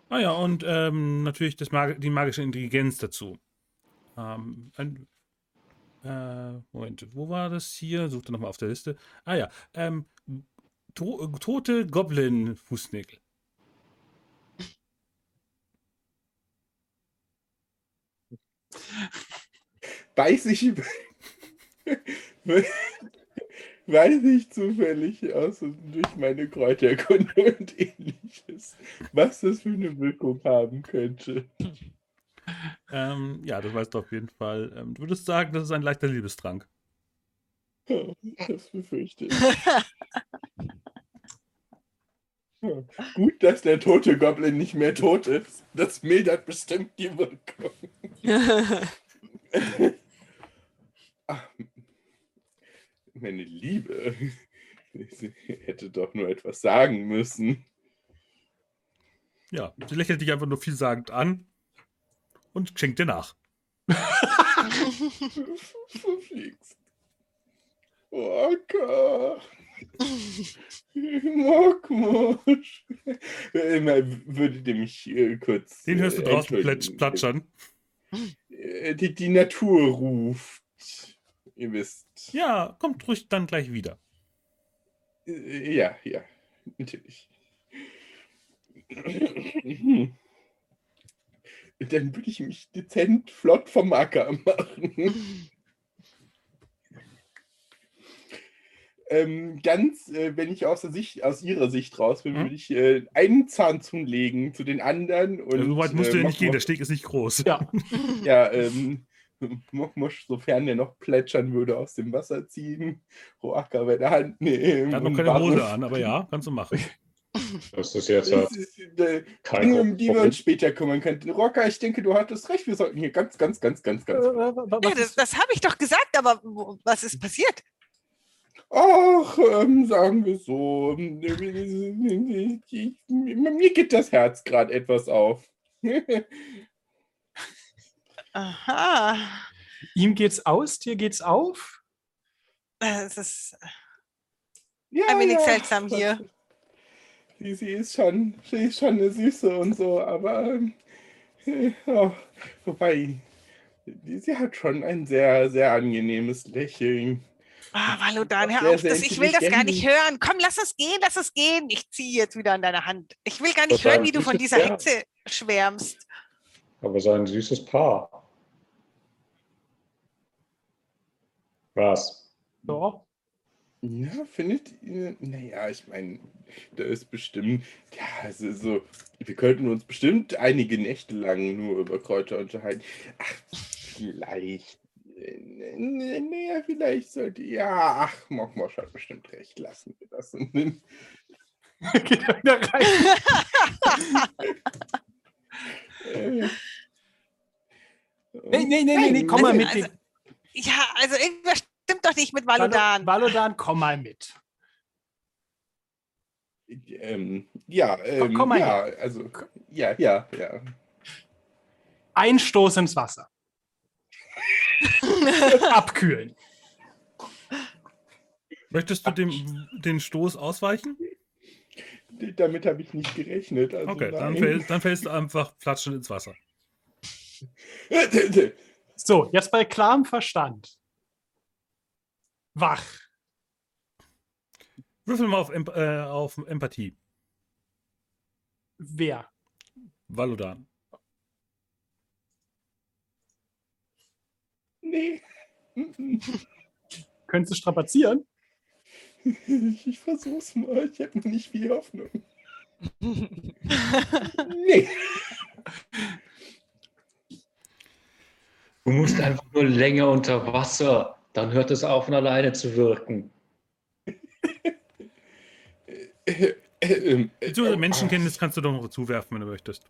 Ah ja, und ähm, natürlich das Mag die magische Intelligenz dazu. Ähm, ein, äh, Moment, wo war das hier? Suchte nochmal auf der Liste. Ah ja, ähm, to tote Goblin-Fußnägel. Weiß ich, weiß ich zufällig aus durch meine Kräuterkunde und ähnliches, was das für eine Wirkung haben könnte. Ähm, ja, das weißt du auf jeden Fall. Ähm, du würdest sagen, das ist ein leichter Liebestrank. Das befürchte ich. Ja, Gut, dass der tote Goblin nicht mehr tot ist. Das mildert bestimmt die Wirkung. Ach, meine Liebe, hätte doch nur etwas sagen müssen. Ja, sie lächelt dich einfach nur vielsagend an und schenkt dir nach. Verflixt. Waka. Mokmosch. Immer Würdet ihr mich äh, kurz. Den hörst du äh, draußen platschern. Die, die Natur ruft. Ihr wisst. Ja, kommt ruhig dann gleich wieder. Äh, Ja, ja, natürlich. Dann würde ich mich dezent flott vom Acker machen. Ähm, ganz, äh, wenn ich aus, Sicht, aus ihrer Sicht raus bin, Hm? würde ich äh, einen Zahn zulegen zu den anderen. Und, Ja, so weit musst du äh, ja nicht gehen, der Steg ist nicht groß. Ja, Ja, ähm, Mokmosch, sofern der noch plätschern würde, aus dem Wasser ziehen. Roaka bei der Hand nehmen. Er hat noch und keine Hose an, aber ja, kannst du machen. Das ist jetzt halt äh, kein Dinge, um die wir uns später kümmern könnten. Rocker, ich denke, du hattest recht. Wir sollten hier ganz, ganz, ganz, ganz, ganz. Äh, Ja, das, das habe ich doch gesagt, aber was ist passiert? Ach, ähm, sagen wir so. ähm, Mir geht das Herz gerade etwas auf. Aha. ihm geht's aus, dir geht's auf? Es ist Ja, ein wenig seltsam hier. Sie, sie, ist schon, sie ist schon eine Süße und so, aber äh, oh, wobei, sie hat schon ein sehr, sehr angenehmes Lächeln. Ah, Valodan, hör Sehr, auf. sehr Das, ich will das gar nicht hören. Komm, lass es gehen, lass es gehen. Ich ziehe jetzt wieder an deiner Hand. Ich will gar nicht Das hören, wie du von dieser Pferd. Hexe schwärmst. Aber so ein süßes Paar. Was? Ja. Ja, findet ihr? Naja, ich meine, da ist bestimmt, ja, also so, wir könnten uns bestimmt einige Nächte lang nur über Kräuter unterhalten. Ach, vielleicht. äh, Naja, vielleicht sollte, ja, ach, Mokmosch hat bestimmt recht, lassen wir das. Und dann- Geht er wieder rein. äh, Nee, nee, nee, nee, nee, komm mal mit. Also, Ja, also irgendwas stimmt doch nicht mit Valodan. Valodan, komm mal mit. Ähm, ja, ähm, komm mal ja, also, ja, ja, ja. Ein Stoß ins Wasser. Abkühlen. Möchtest du dem, den Stoß ausweichen? Damit habe ich nicht gerechnet. Also Okay, dann, fällst, dann fällst du einfach platschend ins Wasser. So, jetzt bei klarem Verstand. Wach. Würfel mal auf, äh, auf Empathie. Wer? Valodan. nee. Könntest du strapazieren? Ich, ich versuch's mal. Ich habe nicht viel Hoffnung. Nee. Du musst einfach nur länger unter Wasser. Dann hört es auf, von alleine zu wirken. Äh, ähm, äh, Beziehungsweise oh, Menschenkenntnis kannst du doch noch zuwerfen, wenn du möchtest.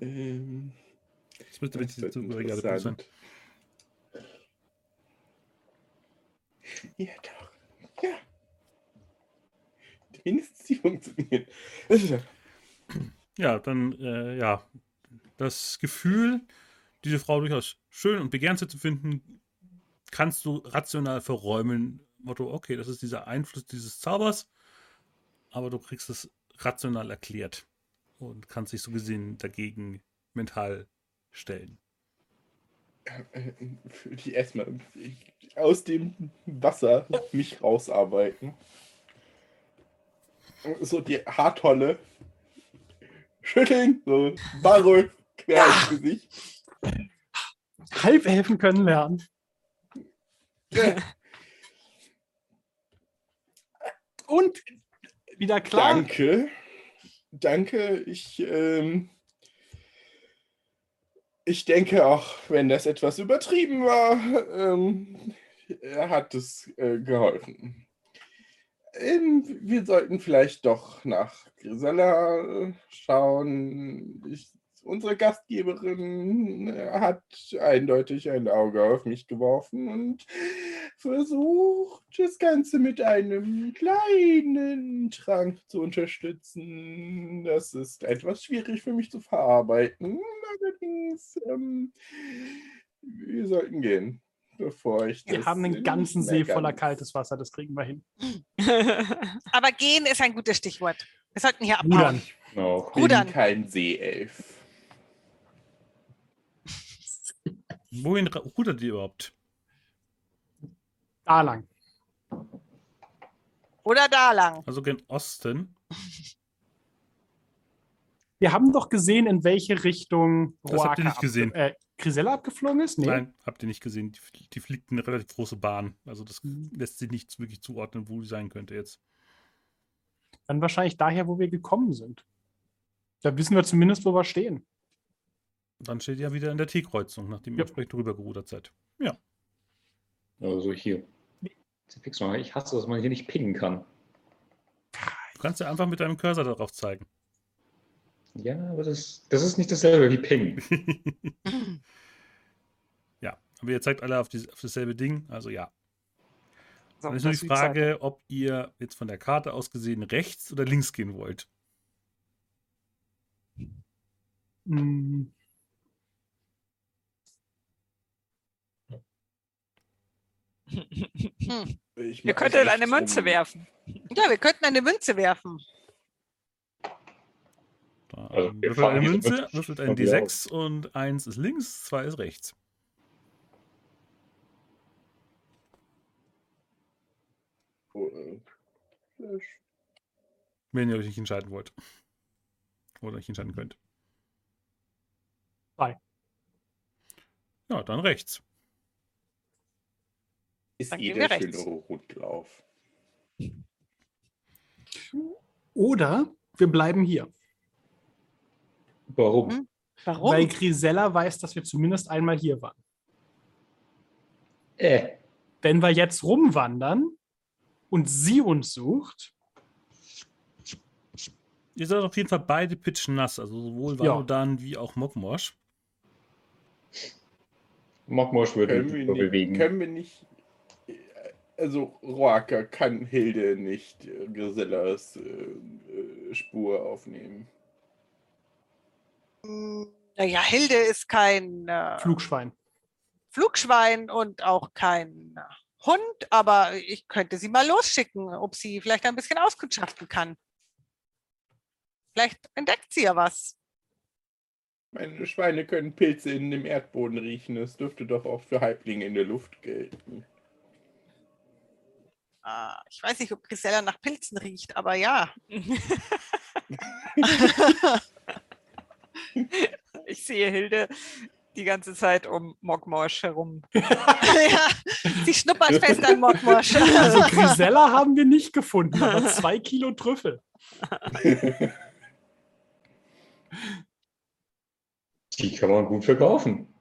Ähm, Das müsste das wirklich wird zu gerade gut sein. Ja, doch. Ja. Mindestens die funktionieren. Ja, dann, äh, ja, das Gefühl, diese Frau durchaus schön und begehrenswert zu finden, kannst du rational verräumen. Motto, okay, das ist dieser Einfluss dieses Zaubers, aber du kriegst es rational erklärt und kannst dich so gesehen dagegen mental stellen. Äh, Würde ich erstmal aus dem Wasser mich rausarbeiten. So die Haartolle. Schütteln, so Barre quer ins Gesicht. Halbelfen können lernen. Und wieder klar. Danke. Danke. Ich, ähm, ich denke auch, wenn das etwas übertrieben war, ähm, hat es äh, geholfen. Ähm, wir sollten vielleicht doch nach Grisella schauen. Ich, unsere Gastgeberin äh, hat eindeutig ein Auge auf mich geworfen und versucht, das Ganze mit einem kleinen Trank zu unterstützen. Das ist etwas schwierig für mich zu verarbeiten. Allerdings, ähm, wir sollten gehen, bevor ich Wir das haben einen in ganzen See voller ganz- kaltes Wasser, das kriegen wir hin. Aber gehen ist ein gutes Stichwort. Wir sollten hier Rudern. abhauen. Genau. bin Rudern. kein Seeelf. Wohin rudert ihr überhaupt? Da lang. Oder da lang. Also gen Osten. Wir haben doch gesehen, in welche Richtung Das habt ihr nicht gesehen. Äh, Grisella abgeflogen ist? Nee. Nein, habt ihr nicht gesehen. Die, die fliegt eine relativ große Bahn. Also das Mhm. lässt sich nicht wirklich zuordnen, wo die sein könnte jetzt. Dann wahrscheinlich daher, wo wir gekommen sind. Da wissen wir zumindest, wo wir stehen. Dann steht ihr ja wieder in der T-Kreuzung, nachdem ihr Ja. entsprechend rübergerudert seid. Also hier. Fix mal, ich hasse, dass man hier nicht pingen kann. Du kannst ja einfach mit deinem Cursor darauf zeigen. Ja, aber das, das ist nicht dasselbe wie pingen. ja, aber ihr zeigt alle auf, die, auf dasselbe Ding. Also ja. So, Dann ist nur die. Frage, ob ihr jetzt von der Karte aus gesehen rechts oder links gehen wollt. Hm, Hm. Mach könntet eine Münze rum. werfen. Ja, wir könnten eine Münze werfen. Also, wir würfelt eine Münze, würfelt ein schon wieder D6 und eins ist links, zwei ist rechts. Wenn ihr euch nicht entscheiden wollt. Oder nicht entscheiden könnt. Drei. Ja, dann rechts. Ist Dann eh gehen wir der rechts. schöne Rundlauf. Oder wir bleiben hier. Warum? Hm? Warum? Weil Grisella weiß, dass wir zumindest einmal hier waren. Äh, Wenn wir jetzt rumwandern und sie uns sucht, Ihr seid auf jeden Fall beide pitchnass, also sowohl Ja. Valodan wie auch Mokmosch. Mockmosch würde Können wir, nur nicht, bewegen. können wir nicht. Also, Roaka kann Hilde nicht äh, Grisellas äh, äh, Spur aufnehmen. Hm, Naja, Hilde ist kein äh, Flugschwein. Flugschwein und auch kein äh, Hund, aber ich könnte sie mal losschicken, ob sie vielleicht ein bisschen auskundschaften kann. Vielleicht entdeckt sie ja was. Meine Schweine können Pilze in dem Erdboden riechen. Das dürfte doch auch für Halblinge in der Luft gelten. Ah, ich weiß nicht, ob Grisella nach Pilzen riecht, aber ja. Ich sehe Hilde die ganze Zeit um Mogmorsch herum. ja. Sie schnuppert fest an Mockmosch. Also Grisella haben wir nicht gefunden, aber zwei Kilo Trüffel. Die kann man gut verkaufen.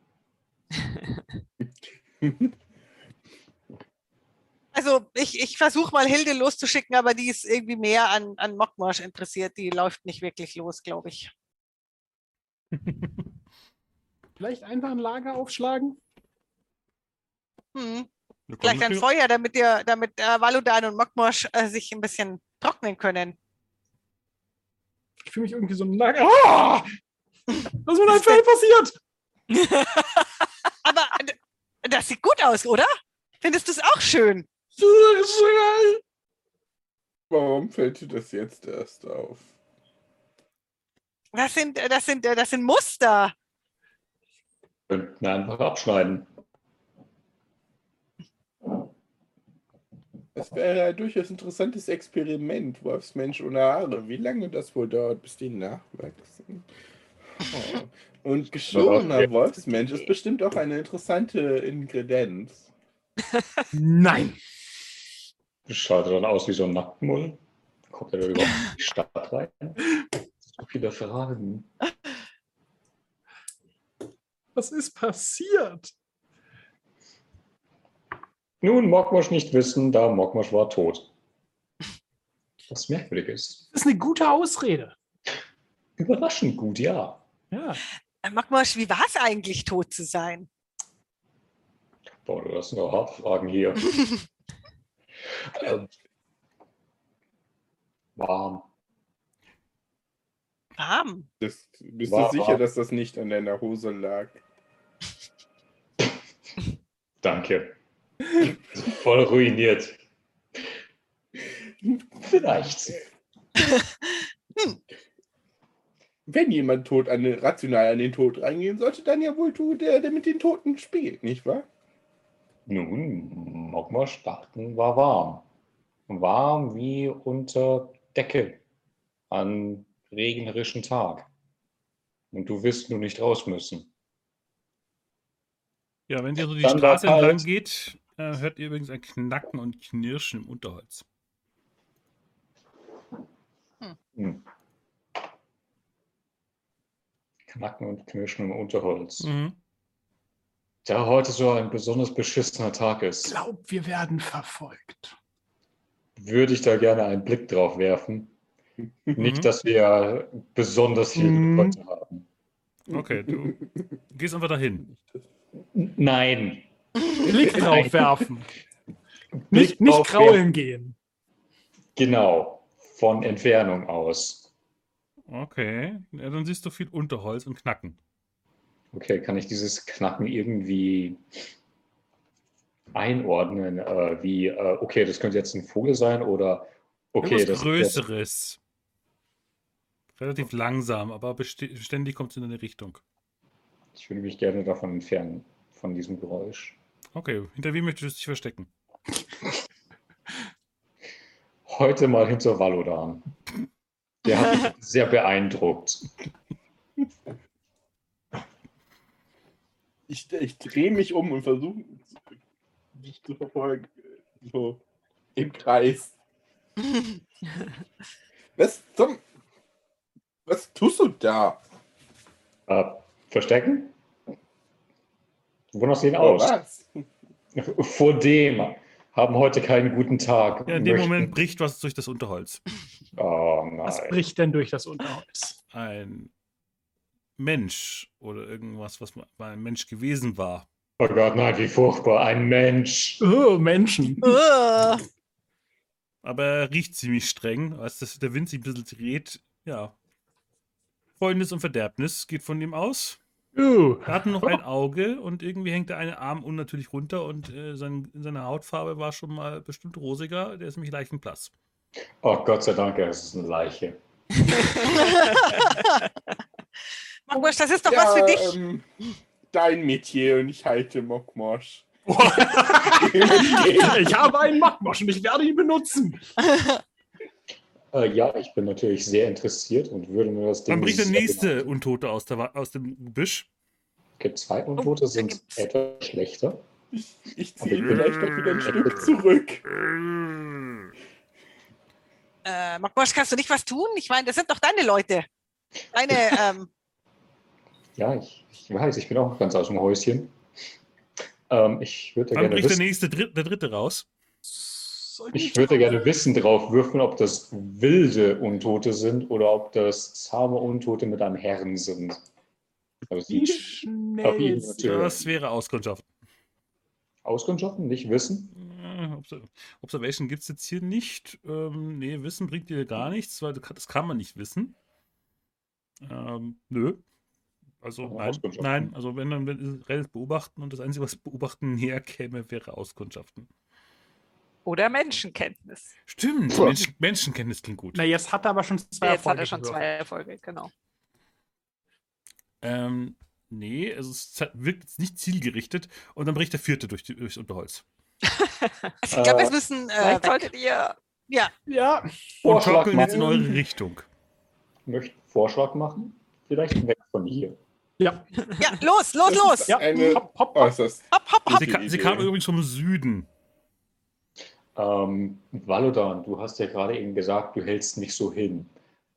Also ich, ich versuche mal Hilde loszuschicken, aber die ist irgendwie mehr an, an Mockmosch interessiert. Die läuft nicht wirklich los, glaube ich. Vielleicht einfach ein Lager aufschlagen? Hm. Vielleicht ein Feuer, damit, ihr, damit äh, Valudan und Mockmosch äh, sich ein bisschen trocknen können. fühle mich irgendwie so nackt. Ah! Was ist mit deinem Fell passiert? Aber das sieht gut aus, oder? Findest du es auch schön? Warum fällt dir das jetzt erst auf? Das sind, äh, das sind, äh, das sind Muster. Könnten einfach abschneiden. Das wäre ein durchaus interessantes Experiment, Wolfsmensch ohne Haare. Wie lange das wohl dauert, bis die nachwachsen? Oh. Und geschorener Wolfsmensch ist bestimmt auch eine interessante Ingredienz. Nein. Schaut er dann aus wie so ein Nacktmull? Kommt er da überhaupt in die Stadt rein? So viele Fragen. Was ist passiert? Nun, Mokmosch nicht wissen, da Mokmosch war tot. Was merkwürdig ist. Das ist eine gute Ausrede. Überraschend gut, ja. Ja. Äh, Magmosch, wie war es eigentlich, tot zu sein? Boah, das sind doch Hauptfragen hier. ähm, warm. Warm. Das, bist War- du sicher, dass das nicht an deiner Hose lag? Danke. Voll ruiniert. Vielleicht. Wenn jemand tot an rational an den Tod reingehen sollte, dann ja wohl du, der, der mit den Toten spielt, nicht wahr? Nun, dachten, war warm. Warm wie unter Decke an regnerischen Tag. Und du wirst nur nicht raus müssen. Ja, wenn ihr so die Dann Straße entlang kalt. geht, äh, hört ihr übrigens ein Knacken und Knirschen im Unterholz. Hm. Knacken und Knirschen im Unterholz. Mhm. Da heute so ein besonders beschissener Tag ist, Glaub, wir werden verfolgt. würde ich da gerne einen Blick drauf werfen. Nicht, dass wir besonders viele Mhm. Leute haben. Okay, du gehst einfach dahin. Nein. Blick drauf werfen. Blick Nicht, nicht drauf kraulen gehen. Genau. Von Entfernung aus. Okay, ja, dann siehst du viel Unterholz und Knacken. Okay, kann ich dieses Knacken irgendwie einordnen? Äh, wie, äh, okay, das könnte jetzt ein Vogel sein oder okay, Irgendwas das Größeres. Relativ langsam, aber ständig kommt es in eine Richtung. ich würde mich gerne davon entfernen, von diesem Geräusch. Okay, hinter wem möchtest du dich verstecken? Heute mal hinter Valodan. Der hat mich sehr beeindruckt. Ich, ich drehe mich um und versuche dich zu verfolgen. So im Kreis. Was zum. Was tust du da? Äh, verstecken? Wonach sehen Oh, aus? was? Vor dem haben heute keinen guten Tag. Ja, in dem Möchten- Moment bricht was durch das Unterholz. Oh Was nein. bricht denn durch das Unterholz? Ein Mensch oder irgendwas, was mal ein Mensch gewesen war. Oh Gott, nein, wie furchtbar. Ein Mensch. Oh, Menschen. Uah. Aber er riecht ziemlich streng, als das, der Wind sich ein bisschen dreht. Ja. Freundes und Verderbnis geht von ihm aus. Uh. Er hatte noch ein Auge und irgendwie hängt der eine Arm unnatürlich runter und äh, sein, seine Hautfarbe war schon mal bestimmt rosiger. Der ist nämlich leichenblass. Oh Gott sei Dank, es ist eine Leiche. Magmosch, das ist doch ja, was für dich. Ähm, dein Metier und ich halte Mokmosch. ich habe einen Magmosch und ich werde ihn benutzen. Äh, ja, ich bin natürlich sehr interessiert und würde mir das Ding. Dann bricht der nächste genau- Untote aus, der, aus dem Gebüsch. Gibt zwei Untote, da sind gibt's- etwas schlechter. Ich, ich ziehe vielleicht noch wieder ein Stück zurück. Äh, Magmosch, kannst du nicht was tun? Ich meine, das sind doch deine Leute. Deine, ähm, Ja, ich, ich weiß, ich bin auch ganz aus dem Häuschen. Ähm, ich würde Dann gerne bricht der wissen, nächste, Dritt, der dritte raus. ich würde gerne Wissen drauf würfeln, ob das wilde Untote sind oder ob das zahme Untote mit einem Herrn sind. Also Wie schnell. Das wäre Auskundschaft. Auskundschaften, nicht Wissen. Obs- Observation gibt es jetzt hier nicht. Ähm, nee, Wissen bringt dir gar nichts, weil das kann man nicht wissen. Ähm, nö. Also nein, nein, also wenn dann wenn Reddit beobachten und das Einzige, was beobachten näher käme, wäre Auskundschaften. Oder Menschenkenntnis. Stimmt, Puh. Menschen, Menschenkenntnis klingt gut. Na, jetzt hat er aber schon zwei Jetzt hat Erfolge er schon zwei Erfolge, genau. Ähm, nee, also es wirkt jetzt nicht zielgerichtet und dann bricht der vierte durch die, durchs Unterholz. Also ich glaube, Äh, wir müssen äh, Vielleicht weg. solltet ihr. Ja, Ja, Und Vorschlag torkeln jetzt in eure Richtung. Möchte einen Vorschlag machen? Vielleicht weg von hier. Ja, ja, los, los, los. ja. Hopp, hopp, hopp. Hopp, hopp, hopp. Sie, ka sie kam übrigens vom Süden. Ähm, Valodan, du hast ja gerade eben gesagt, du hältst mich so hin.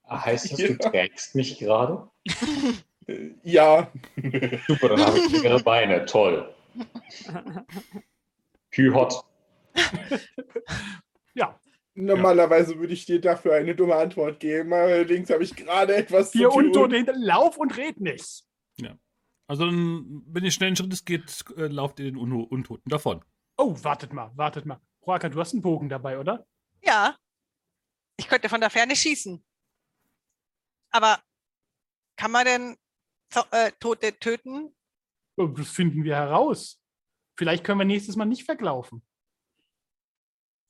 Heißt das, Ja. du trägst mich gerade? Äh, Ja, Super, dann habe ich längere Beine. Toll. Hü hot. Ja, normalerweise würde ich dir dafür eine dumme Antwort geben. Allerdings habe ich gerade etwas vier zu tun. Untote hinter. Lauf und red nicht. Also dann, wenn ihr schnell einen Schritt geht, äh, lauft ihr den Un Untoten davon. Oh, wartet mal, wartet mal. Roaka, du hast einen Bogen dabei, oder? Ja. Ich könnte von der Ferne schießen. Aber kann man denn Zo- äh, Tote töten? Oh, Das finden wir heraus. Vielleicht können wir nächstes Mal nicht weglaufen.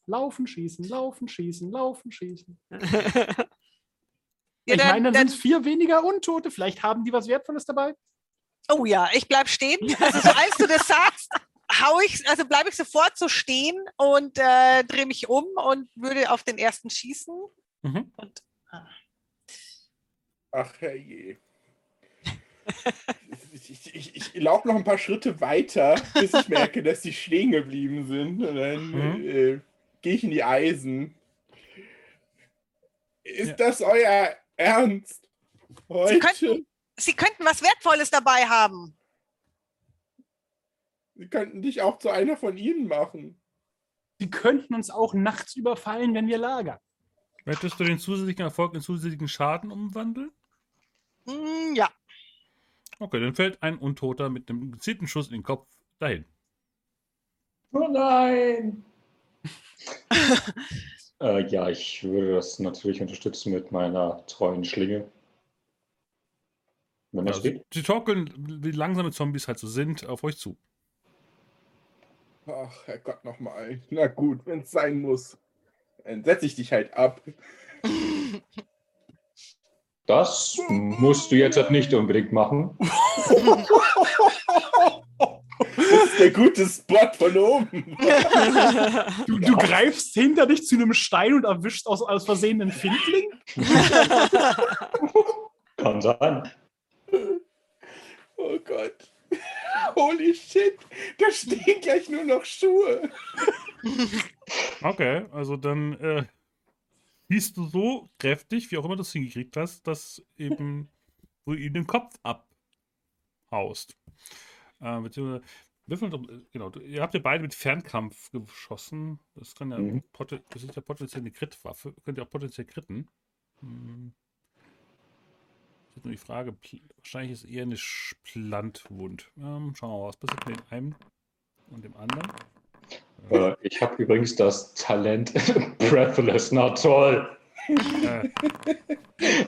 Laufen, schießen, laufen, schießen, laufen, schießen. Ja, ich dann- meine, dann, dann- sind es vier weniger Untote. Vielleicht haben die was Wertvolles dabei. Oh ja, ich bleib stehen. Also so als du das sagst, hau ich, also bleibe ich sofort so stehen und äh, drehe mich um und würde auf den ersten schießen. Mhm. Und Ach herrje. Ich, ich, ich, ich laufe noch ein paar Schritte weiter, bis ich merke, dass die stehen geblieben sind. Und dann Mhm. äh, gehe ich in die Eisen. Ist Ja. das euer Ernst? Heute? könnten- sie könnten was Wertvolles dabei haben. Sie könnten dich auch zu einer von ihnen machen. Sie könnten uns auch nachts überfallen, wenn wir lagern. Möchtest du den zusätzlichen Erfolg in zusätzlichen Schaden umwandeln? Hm, ja. Okay, dann fällt ein Untoter mit einem gezielten Schuss in den Kopf dahin. Oh nein! äh, ja, ich würde das natürlich unterstützen mit meiner treuen Schlinge. Wenn das Also, geht. sie torkeln, wie langsame Zombies halt so sind, auf euch zu. Ach, Herrgott nochmal. Na gut, wenn es sein muss. Dann setze ich dich halt ab. Das musst du jetzt halt nicht unbedingt machen. Das ist der gute Spot von oben. Du, du greifst hinter dich zu einem Stein und erwischst aus, aus Versehen einen Findling? Kann sein. Oh Gott. Holy shit. Da stehen gleich nur noch Schuhe. Okay, also dann äh, schießt du so kräftig, wie auch immer du es hingekriegt hast, dass eben du ihm den Kopf abhaust. Äh, beziehungsweise, würfelt doch- äh, genau, ihr habt ja beide mit Fernkampf geschossen. Das kann ja, Mhm. das ist ja potenziell eine Crit-Waffe. Könnt ihr auch potenziell kritten. Hm. Jetzt nur die Frage, wahrscheinlich ist eher eine Splantwund. Ähm, schauen wir mal, was passiert mit dem einen und dem anderen. Äh, ich habe übrigens das Talent Breathless. Na toll. Äh,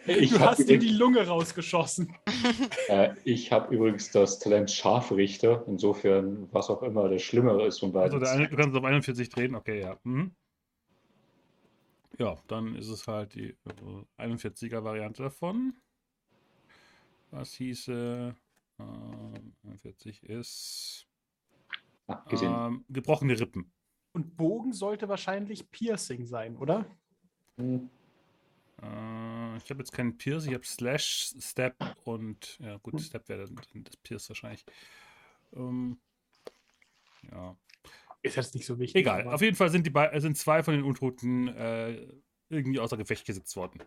Ich Du habe hast dir die Lunge rausgeschossen. äh, ich hab übrigens das Talent Scharfrichter. Insofern, was auch immer das Schlimmere ist von Also beiden. der eine, du kannst auf 41 drehen, okay, ja. Mhm. Ja, dann ist es halt die äh, 41er Variante davon. Was hieße ähm, 41 ist Abgesehen. ähm, gebrochene Rippen. Und Bogen sollte wahrscheinlich Piercing sein, oder? Hm, Äh, ich habe jetzt keinen Pierce, ich habe Slash, Step und ja gut, Hm. Step wäre dann das Pierce wahrscheinlich. Ähm, ja. Ist jetzt nicht so wichtig. Egal, auf jeden Fall sind, die sind zwei von den Untoten äh, irgendwie außer Gefecht gesetzt worden.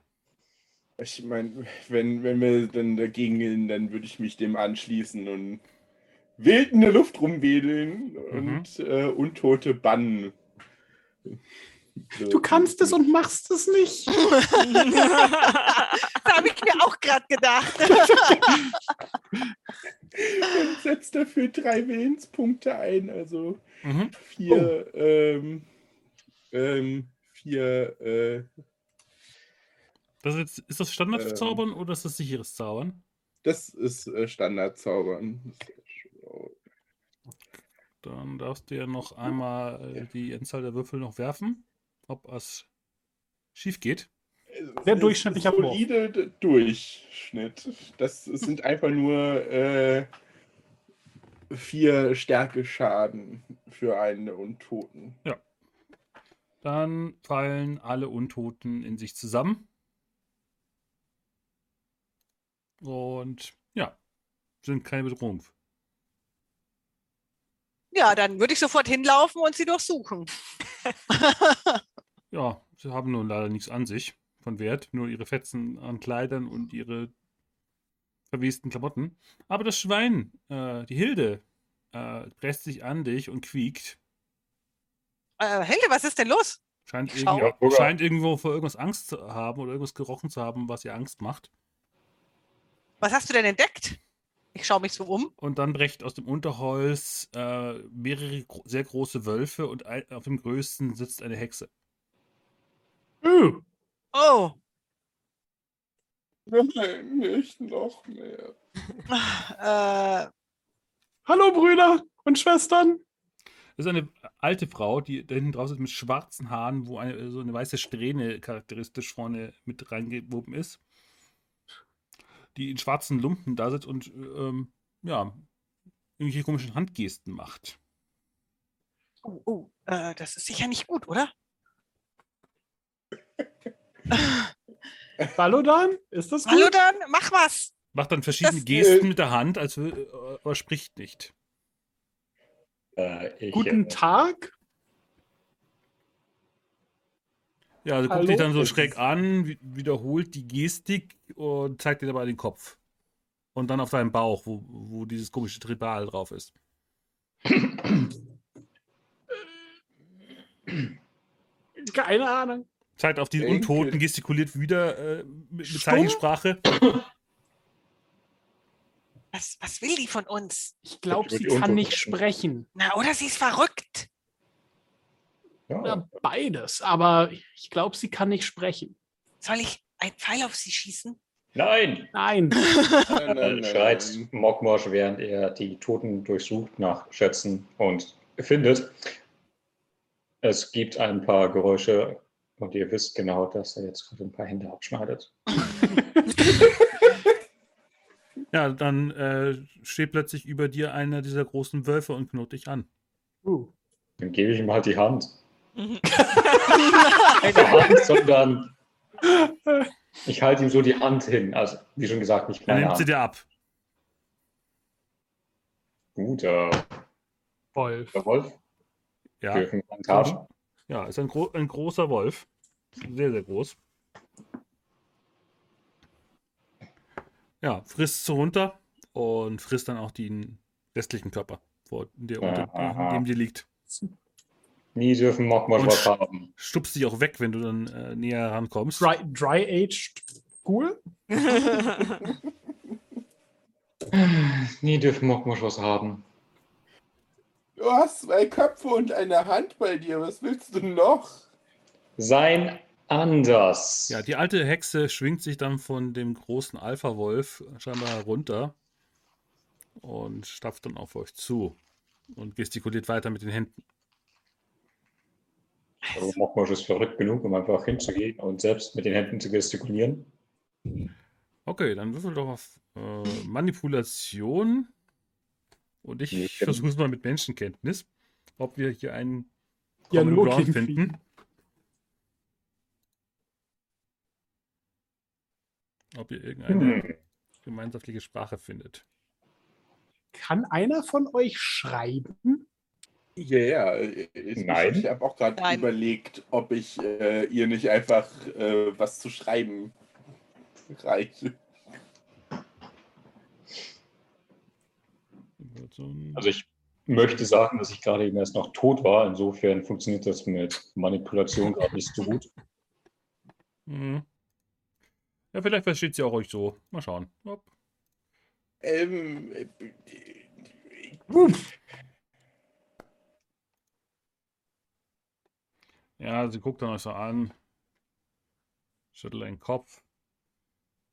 Ich meine, wenn, wenn wir dann dagegen gehen, dann würde ich mich dem anschließen und wild in der Luft rumwedeln und äh, Untote bannen. Du kannst es und machst es nicht. da habe ich mir auch gerade gedacht. und setzt dafür drei Willenspunkte ein, also Mhm. vier, ähm, ähm, vier, äh, Das ist, jetzt, ist das Standardzaubern Ähm. oder ist das sicheres Zaubern? Das ist äh, Standardzaubern. Dann darfst du ja noch einmal äh, Ja. die Anzahl der Würfel noch werfen, ob es schief geht. Sehr durchschnittlicher. Solide Durchschnitt. Das sind einfach nur äh, vier Stärke-Schaden für einen Untoten. Dann fallen alle Untoten in sich zusammen. Und ja, sind keine Bedrohung. Ja, dann würde ich sofort hinlaufen und sie durchsuchen. Ja, sie haben nun leider nichts an sich von Wert, nur ihre Fetzen an Kleidern und ihre verwesten Klamotten. Aber das Schwein, äh, die Hilde, äh, presst sich an dich und quiekt. Äh, Hilde, was ist denn los? Scheint, Bürger. scheint irgendwo vor irgendwas Angst zu haben oder irgendwas gerochen zu haben, was ihr Angst macht. Was hast du denn entdeckt? Ich schaue mich so um. Und dann brecht aus dem Unterholz äh, mehrere gro sehr große Wölfe und ein, auf dem größten sitzt eine Hexe. Uh, Oh, Nein, nicht noch mehr. äh, hallo Brüder und Schwestern. Das ist eine alte Frau, die da hinten drauf sitzt mit schwarzen Haaren, wo eine, so eine weiße Strähne charakteristisch vorne mit reingewoben ist. Die in schwarzen Lumpen da sitzt und ähm, ja, irgendwelche komischen Handgesten macht. oh, oh, äh, das ist sicher nicht gut, oder? Balodan, ist das gut? Hallo dann, mach was. Macht dann verschiedene Das- Gesten mit der Hand, als will, äh, aber spricht nicht. Äh, ich, Guten äh, Tag. Ja, sie guckt dich dann so schräg an, wi- wiederholt die Gestik und zeigt dir dabei den Kopf. Und dann auf deinen Bauch, wo, wo dieses komische Tribal drauf ist. Keine Ahnung. Zeigt auf die. Untoten, gestikuliert wieder äh, mit, mit? Zeichensprache. Was, was will die von uns? Ich glaube, sie kann Untoten nicht sprechen. Na, oder sie ist verrückt. ja, Ja, beides. Aber ich glaube, sie kann nicht sprechen. Soll ich einen Pfeil auf sie schießen? Nein! Nein. Nein, nein, schreit nein. Mokmosch, während er die Toten durchsucht nach Schätzen und findet. Es gibt ein paar Geräusche und ihr wisst genau, dass er jetzt gerade ein paar Hände abschneidet. Ja, dann äh, steht plötzlich über dir einer dieser großen Wölfe und knurrt dich an. Uh. Dann gebe ich ihm halt die Hand. Mhm. Keine Hand, sondern ich halte ihm so die Hand hin. Also, wie schon gesagt, nicht meine nimmt sie dir ab. Gut, äh, Wolf. der Wolf, Ja, dürfen wir Hand haben. Ja ist ein, gro ein großer Wolf. Sehr, sehr groß. Ja, frisst so runter und frisst dann auch den restlichen Körper, vor der unter, Aha. neben dir liegt. Nie dürfen Mokmosch Und- was haben. Stupst dich auch weg, wenn du dann äh, näher rankommst. Dry, dry aged Ghoul? Nie dürfen Mokmosch was haben. Du hast zwei Köpfe und eine Hand bei dir. Was willst du noch? Sein anders. Ja, die alte Hexe schwingt sich dann von dem großen Alpha-Wolf scheinbar herunter und stapft dann auf euch zu und gestikuliert weiter mit den Händen. Also Mokmosch ist verrückt genug, um einfach hinzugehen und selbst mit den Händen zu gestikulieren. Okay, dann würfel doch auf äh, Manipulation. Und ich Nee, versuche es mal mit Menschenkenntnis, ob wir hier einen Ja, Common nur Ground finden. Ob ihr irgendeine Hm. gemeinschaftliche Sprache findet. Kann einer von euch schreiben? Ja, ja. Ich, Nein. Ich habe auch gerade überlegt, ob ich äh, ihr nicht einfach äh, was zu schreiben reiche. Also ich möchte sagen, dass ich gerade eben erst noch tot war. Insofern funktioniert das mit Manipulation gerade nicht so gut. Mhm. Ja, vielleicht versteht sie auch euch so. Mal schauen. Hopp. Ähm, äh, Ja, sie guckt dann euch so an, schüttelt den Kopf.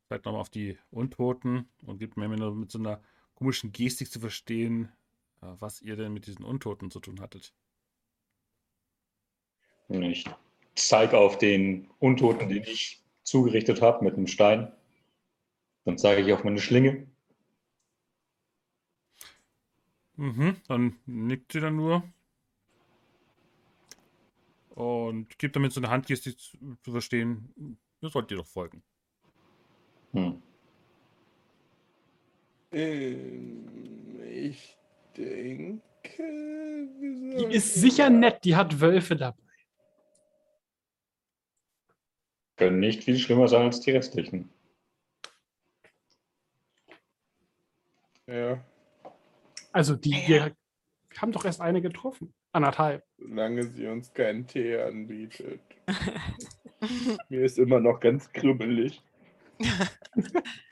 zeigt nochmal auf die Untoten und gibt mir mit so einer komischen Gestik zu verstehen, äh, was ihr denn mit diesen Untoten zu tun hattet. Ich zeige auf den Untoten, den ich zugerichtet habe mit einem Stein. Dann zeige ich auf meine Schlinge. Mhm, dann nickt sie dann nur. Und gibt damit so eine Handgestik zu zu verstehen, ihr sollt ihr doch folgen. Hm. Ähm, ich denke. wir Die ist sicher nett, die hat Wölfe dabei. Können nicht viel schlimmer sein als die restlichen. Ja, Also die, Ja. wir haben doch erst eine getroffen. Anderthalb. solange sie uns keinen Tee anbietet. Mir ist immer noch ganz kribbelig.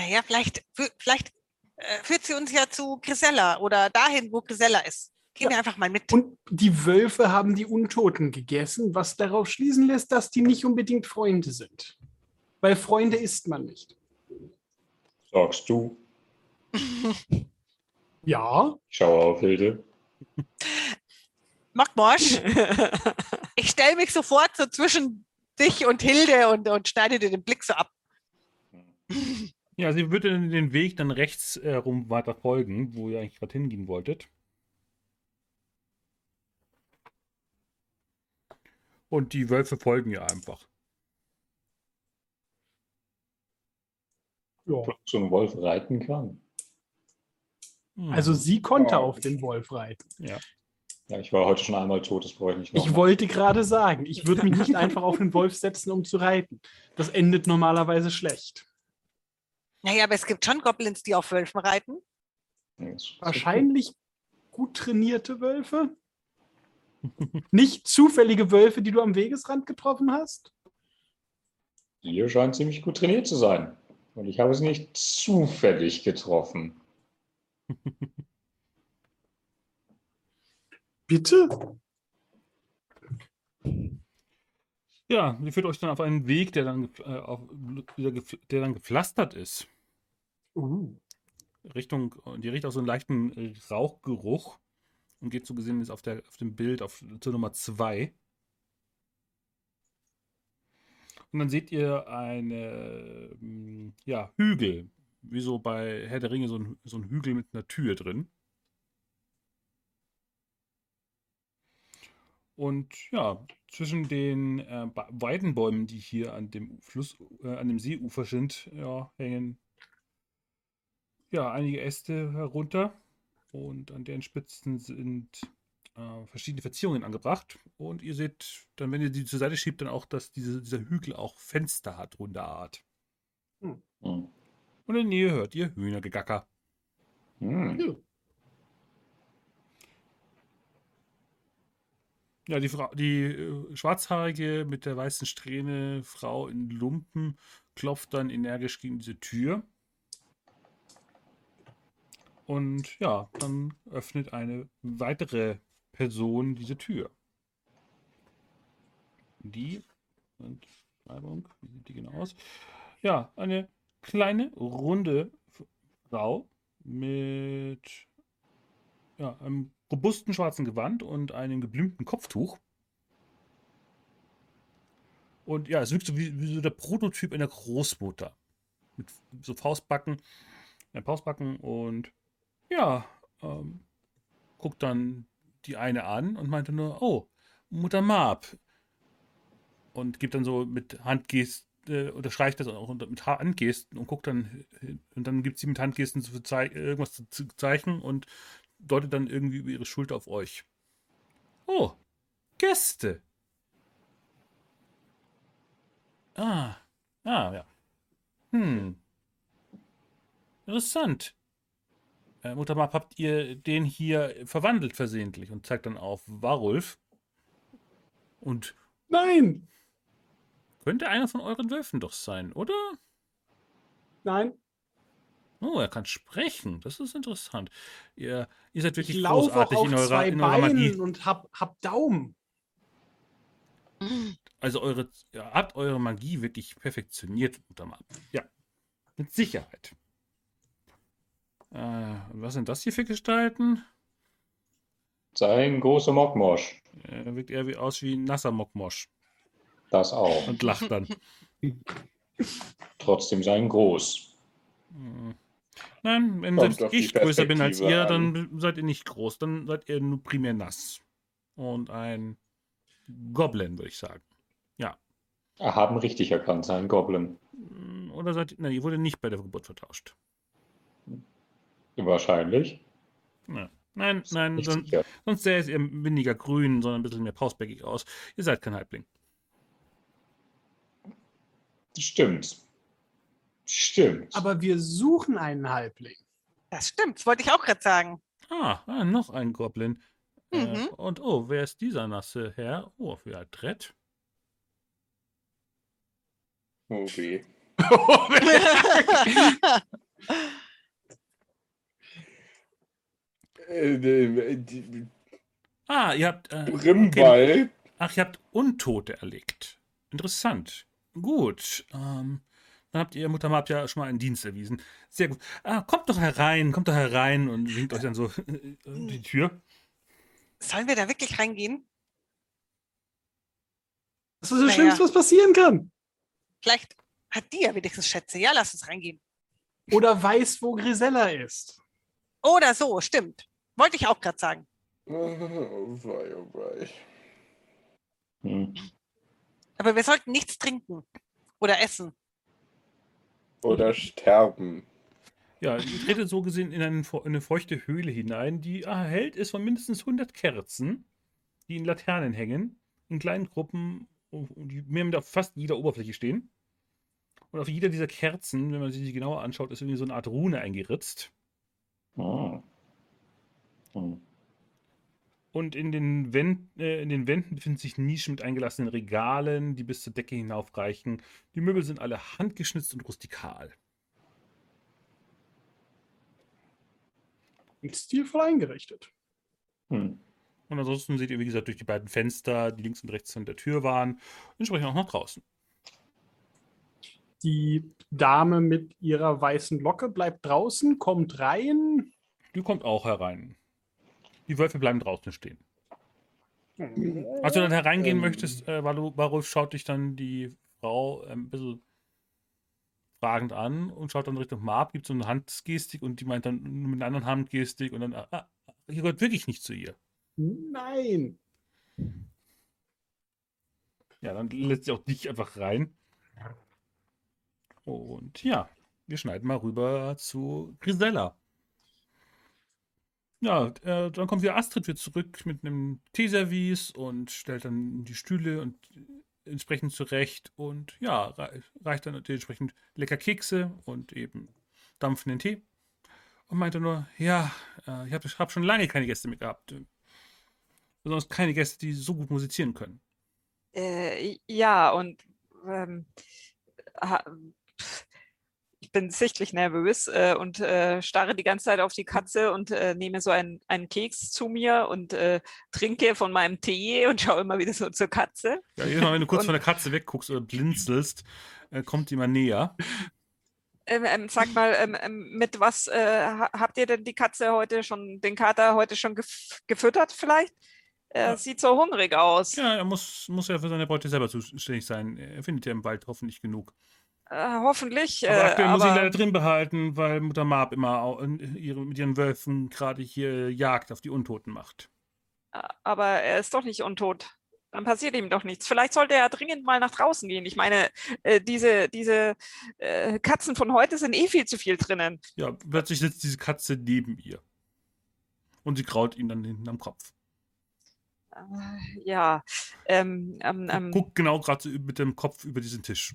Naja, vielleicht, vielleicht äh, führt sie uns ja zu Grisella oder dahin, wo Grisella ist. Gehen Ja. wir einfach mal mit. Und die Wölfe haben die Untoten gegessen, was darauf schließen lässt, dass die nicht unbedingt Freunde sind. Weil Freunde isst man nicht. Sagst du. Ja, Ich schaue auf Hilde. Mockmorsch, ich stelle mich sofort so zwischen dich und Hilde und, und schneide dir den Blick so ab. Ja, sie würde den Weg dann rechts herum weiter folgen, wo ihr eigentlich gerade hingehen wolltet. Und die Wölfe folgen ihr einfach. ja. Ob so ein Wolf reiten kann. Hm. Also sie konnte Ja. auf den Wolf reiten. Ja, ich war heute schon einmal tot, das brauche ich nicht Ich noch. wollte gerade sagen, ich würde mich nicht einfach auf den Wolf setzen, um zu reiten. Das endet normalerweise schlecht. Naja, aber es gibt schon Goblins, die auf Wölfen reiten. Wahrscheinlich gut trainierte Wölfe. Nicht zufällige Wölfe, die du am Wegesrand getroffen hast. Ihr scheint ziemlich gut trainiert zu sein. Und ich habe sie nicht zufällig getroffen. Bitte? Ja, sie führt euch dann auf einen Weg, der dann, äh, auf, der dann gepflastert ist. Uh. Richtung, die riecht auch so einen leichten Rauchgeruch und geht so gesehen ist auf, der, auf dem Bild auf, zur Nummer 2. Und dann seht ihr eine, ähm, ja, Hügel, wie so bei Herr der Ringe, so ein, so ein Hügel mit einer Tür drin. Und ja, zwischen den äh, Weidenbäumen, die hier an dem Fluss, äh, an dem Seeufer sind, ja, hängen ja, einige Äste herunter und an deren Spitzen sind äh, verschiedene Verzierungen angebracht. Und ihr seht dann, wenn ihr die zur Seite schiebt, dann auch, dass diese, dieser Hügel auch Fenster hat, runder Art. Hm. Und in der Nähe hört ihr Hühnergegacker. Hm. Ja, die, Frau, die äh, schwarzhaarige mit der weißen Strähne Frau in Lumpen klopft dann energisch gegen diese Tür. Und ja, dann öffnet eine weitere Person diese Tür. Die, und Beschreibung, wie sieht die genau aus? Ja, eine kleine, runde Frau mit ja, einem robusten schwarzen Gewand und einem geblümten Kopftuch. Und ja, es wirkt so wie, wie so der Prototyp einer Großmutter. Mit so Faustbacken, äh, Faustbacken und ja, ähm, guckt dann die eine an und meinte nur, oh, Mutter Marp. Und gibt dann so mit Handgesten, äh, unterstreicht das auch mit Handgesten und guckt dann. Und dann gibt sie mit Handgesten zu irgendwas zu, zu zeichnen und deutet dann irgendwie über ihre Schulter auf euch. Oh, Gäste. Ah, ah, ja. Hm. Interessant. Äh, Mutter Map, habt ihr den hier verwandelt versehentlich und zeigt dann auf Warulf. Und Nein! könnte einer von euren Wölfen doch sein, oder? Nein. Oh, er kann sprechen. Das ist interessant. Ihr, ihr seid Ich wirklich auch großartig auf in eurer, zwei in eurer Magie. Beinen und hab, hab Daumen. Also eure, ihr habt eure Magie wirklich perfektioniert unterm Ab. Ja, mit Sicherheit. Äh, was sind das hier für Gestalten? Sein großer Mockmosch. Er wirkt eher wie aus wie ein nasser Mockmosch Das auch. und lacht dann. Trotzdem sein groß. Hm. Nein, wenn Kommt selbst ich größer bin als ihr, an. dann seid ihr nicht groß. Dann seid ihr nur primär nass. Und ein Goblin, würde ich sagen. Haben richtig erkannt, sein Goblin. Hm, Oder seid ihr. Nein, ihr wurde nicht bei der Geburt vertauscht. Wahrscheinlich. Ja. Nein, nein, Nicht son sicher. sonst sähe es ihr weniger grün, sondern ein bisschen mehr pausbäckig aus. Ihr seid kein Halbling. Stimmt. Stimmt. Aber wir suchen einen Halbling. Das stimmt, das wollte ich auch gerade sagen. Ah, ah, noch ein Goblin. Äh, Mhm. und oh, wer ist dieser nasse Herr? Oh, für Adrett. Oh weh. Äh, äh, die- Ah, ihr habt. Äh, okay. Rimball. Ach, ihr habt Untote erlegt. Interessant. Gut. Ähm, dann habt ihr Mutter habt ja schon mal einen Dienst erwiesen. Sehr gut. Ah, kommt doch herein, kommt doch herein und winkt euch dann so äh, die Tür. Sollen wir da wirklich reingehen? Das ist das Naja. Schlimmste, was passieren kann. Vielleicht hat die ja wenigstens Schätze. Ja, lass uns reingehen. Oder weiß, wo Grisella ist. Oder so, stimmt. Wollte ich auch gerade sagen. Oh wei, oh wei. Hm. Aber wir sollten nichts trinken oder essen. Oder sterben. Ja, ihr tretet so gesehen in eine, eine feuchte Höhle hinein, die erhellt ist von mindestens 100 Kerzen, die in Laternen hängen, in kleinen Gruppen, und die mehr mit auf fast jeder Oberfläche stehen. Und auf jeder dieser Kerzen, wenn man sich die genauer anschaut, ist irgendwie so eine Art Rune eingeritzt. Hm. Hm. Und in den, Wänden, äh, in den Wänden befinden sich Nischen mit eingelassenen Regalen, die bis zur Decke hinaufreichen. Die Möbel sind alle handgeschnitzt und rustikal. Und stilvoll eingerichtet. Hm. Und ansonsten seht ihr, wie gesagt, durch die beiden Fenster, die links und rechts von der Tür waren, entsprechend auch nach draußen. Die Dame mit ihrer weißen Locke bleibt draußen, kommt rein. Die kommt auch herein. Die Wölfe bleiben draußen stehen. Als du dann hereingehen Ähm. möchtest, äh, Warulf schaut dich dann die Frau ähm, ein bisschen fragend an und schaut dann Richtung Marb, gibt so eine Handgestik und die meint dann mit einer anderen Handgestik und dann, ah, ah, ihr gehört wirklich nicht zu ihr. Nein. Ja, dann lässt sie auch dich einfach rein. Und ja, wir schneiden mal rüber zu Grisella. Ja, äh, dann kommt wieder Astrid wieder zurück mit einem Teeservice und stellt dann die Stühle und entsprechend zurecht und ja, rei- reicht dann entsprechend lecker Kekse und eben dampfenden Tee. Und meinte nur, ja, äh, ich habe hab schon lange keine Gäste mehr gehabt. Besonders keine Gäste, die so gut musizieren können. Äh, ja, und ähm, ich bin sichtlich nervös äh, und äh, starre die ganze Zeit auf die Katze und äh, nehme so einen, einen Keks zu mir und äh, trinke von meinem Tee und schaue immer wieder so zur Katze. Ja, jedes Mal, wenn du kurz Und- von der Katze wegguckst oder blinzelst, äh, kommt die mal näher. Ähm, ähm, sag mal, ähm, ähm, mit was äh, ha- habt ihr denn die Katze heute schon, den Kater heute schon gef gefüttert vielleicht? Er Ja. sieht so hungrig aus. Ja, er muss, muss ja für seine Beute selber zuständig sein. Er findet ja im Wald hoffentlich genug. Äh, hoffentlich. Aber äh, aktuell muss ich ihn aber- leider drin behalten, weil Mutter Marb immer ihre, mit ihren Wölfen gerade hier Jagd auf die Untoten macht. aber er ist doch nicht untot. Dann passiert ihm doch nichts. Vielleicht sollte er dringend mal nach draußen gehen. Ich meine, äh, diese, diese äh, Katzen von heute sind eh viel zu viel drinnen. Ja, plötzlich sitzt diese Katze neben ihr. Und sie kraut ihn dann hinten am Kopf. Äh, ja, ähm, ähm, ähm, Guckt genau gerade so mit dem Kopf über diesen Tisch.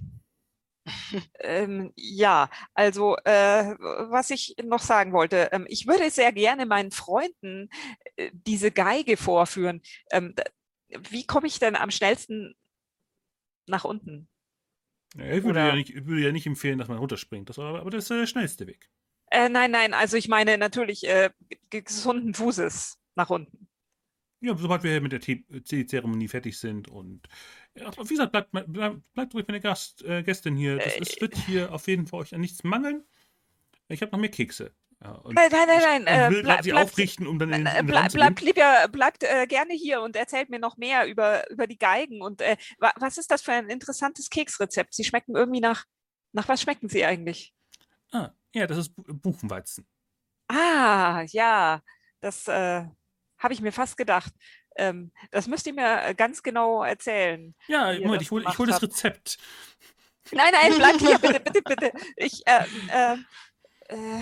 Ähm, ja, also äh, was ich noch sagen wollte, ähm, ich würde sehr gerne meinen Freunden äh, diese Geige vorführen. Ähm, wie komme ich denn am schnellsten nach unten? Ja, ich würde ja, nicht, ich würde ja nicht empfehlen, dass man runterspringt. Das, aber aber das ist der schnellste Weg. Äh, nein, nein, also ich meine natürlich äh, gesunden Fußes nach unten. Ja, sobald wir hier mit der Tee- Teezeremonie fertig sind und wie gesagt, bleibt, bleibt, bleibt ruhig meine Gast, äh, Gästin hier. Das, Äh, es wird hier auf jeden Fall euch an nichts mangeln. Ich habe noch mehr Kekse. Ja, Nein, nein, nein, nein. Ich äh, will bleib- grad sie bleibt- aufrichten, um dann in, in Äh, bleib, bleibt gehen. lieber, bleibt äh, gerne hier und erzählt mir noch mehr über, über die Geigen. Und äh, wa was ist das für ein interessantes Keksrezept? Sie schmecken irgendwie nach. Nach was schmecken sie eigentlich? Ah, ja, das ist Bu- Buchenweizen. Ah, ja, das äh, habe ich mir fast gedacht. Ähm, das müsst ihr mir äh, ganz genau erzählen. Ja, Moment, ich hole hol das. Rezept. Nein, nein, bleibt hier, bitte, bitte, bitte. Ich, äh, äh, äh,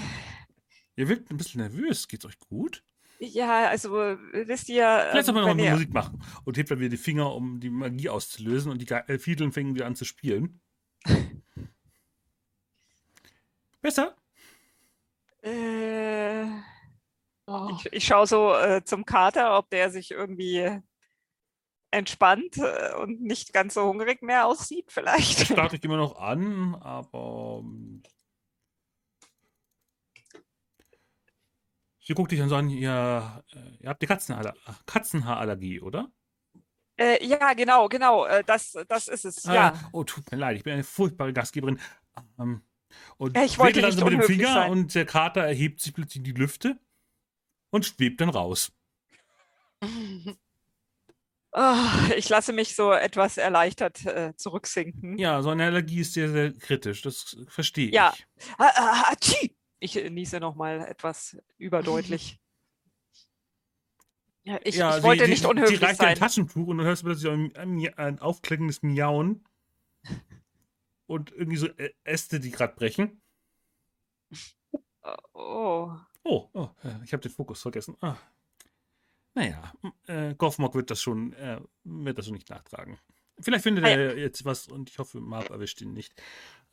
Ihr wirkt ein bisschen nervös. Geht's euch gut? ja, also äh, wisst ihr, Vielleicht soll ähm, man wenn mal Musik machen. Und hebt dann wieder die Finger, um die Magie auszulösen. Und die äh, Fiedeln fängen wieder an zu spielen. Besser? äh, Oh. Ich, ich schaue so äh, zum Kater, ob der sich irgendwie entspannt äh, und nicht ganz so hungrig mehr aussieht, vielleicht. Starte ich immer noch an, aber. ähm, Sie guckt dich dann so an, ihr, äh, ihr habt die Katzenhaar Katzenhaarallergie, oder? äh, ja, genau, genau, äh, das, das ist es. Ah, Ja. Oh, tut mir leid, ich bin eine furchtbare Gastgeberin. Ähm, und ich wollte dann nicht so mit dem Finger sein. und der Kater erhebt sich plötzlich in die Lüfte und schwebt dann raus. Oh, ich lasse mich so etwas erleichtert äh, zurücksinken. Ja, so eine Allergie ist sehr, sehr kritisch. Das verstehe Ja. ich. Tschi! Ich äh, niese nochmal etwas überdeutlich. Ja, ich, ja, ich wollte sie, nicht sie, unhöflich sie reicht dir ein sein. Taschentuch und du hörst plötzlich ein, ein, ein aufklingendes Miauen und irgendwie so Ä- Äste, die gerade brechen. Oh. Oh, oh äh, ich habe den Fokus vergessen. Ah. Naja, äh, Goffmock wird das schon, äh, wird das schon nicht nachtragen. Vielleicht findet Ah, ja. er jetzt was und ich hoffe, Marv erwischt ihn nicht.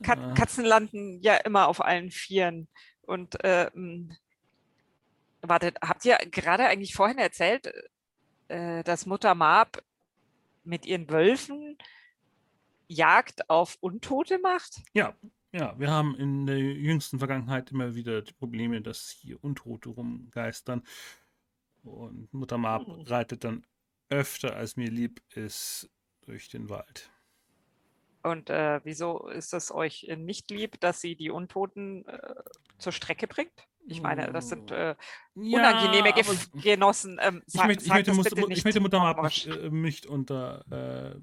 Kat Äh, Katzen landen ja immer auf allen Vieren. Und ähm, wartet, habt ihr gerade eigentlich vorhin erzählt, äh, dass Mutter Mab mit ihren Wölfen Jagd auf Untote macht? Ja, ja, wir haben in der jüngsten Vergangenheit immer wieder die Probleme, dass hier Untote rumgeistern. Und Mutter Mab Hm. reitet dann öfter, als mir lieb ist, durch den Wald. Und äh, wieso ist es euch äh, nicht lieb, dass sie die Untoten äh, zur Strecke bringt? Ich meine, das sind äh, unangenehme Ja, Genossen. Ähm, ich möchte, ich möchte, muss, ich möchte Mutter Mockmosch. nicht, äh, nicht unter, äh,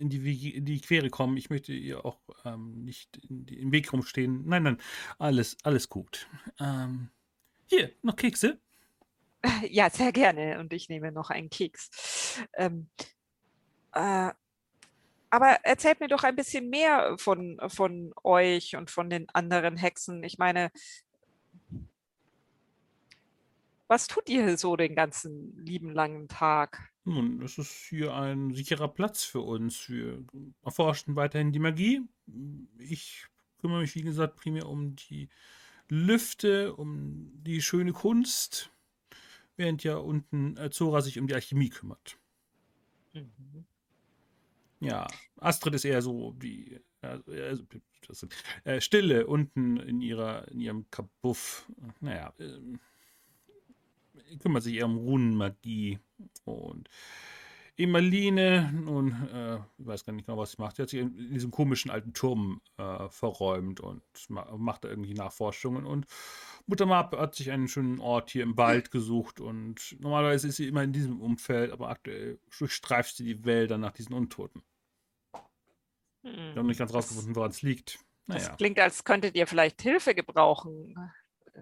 in, die, in die Quere kommen. Ich möchte ihr auch ähm, nicht die, im Weg rumstehen. Nein, nein, alles, alles gut. Ähm, hier, noch Kekse. Ja, sehr gerne. Und ich nehme noch einen Keks. Ähm, äh, aber erzählt mir doch ein bisschen mehr von, von euch und von den anderen Hexen. Ich meine, was tut ihr so den ganzen lieben langen Tag? Nun, es ist hier ein sicherer Platz für uns. Wir erforschen weiterhin die Magie. Ich kümmere mich, wie gesagt, primär um die Lüfte, um die schöne Kunst, während ja unten äh, Zora sich um die Alchemie kümmert. Ja, Astrid ist eher so die äh, das sind, äh, Stille unten in ihrer in ihrem Kabuff. Naja, ähm, kümmert sich eher um Runenmagie und Emaline, nun, äh, ich weiß gar nicht genau, was sie macht. Sie hat sich in in diesem komischen alten Turm äh, verräumt und ma macht da irgendwie Nachforschungen. Und Mutter Mab hat sich einen schönen Ort hier im Wald gesucht. Und normalerweise ist sie immer in diesem Umfeld, aber aktuell durchstreift sie die Wälder nach diesen Untoten. Wir haben nicht ganz rausgefunden, woran es liegt. Das Naja, klingt, als könntet ihr vielleicht Hilfe gebrauchen.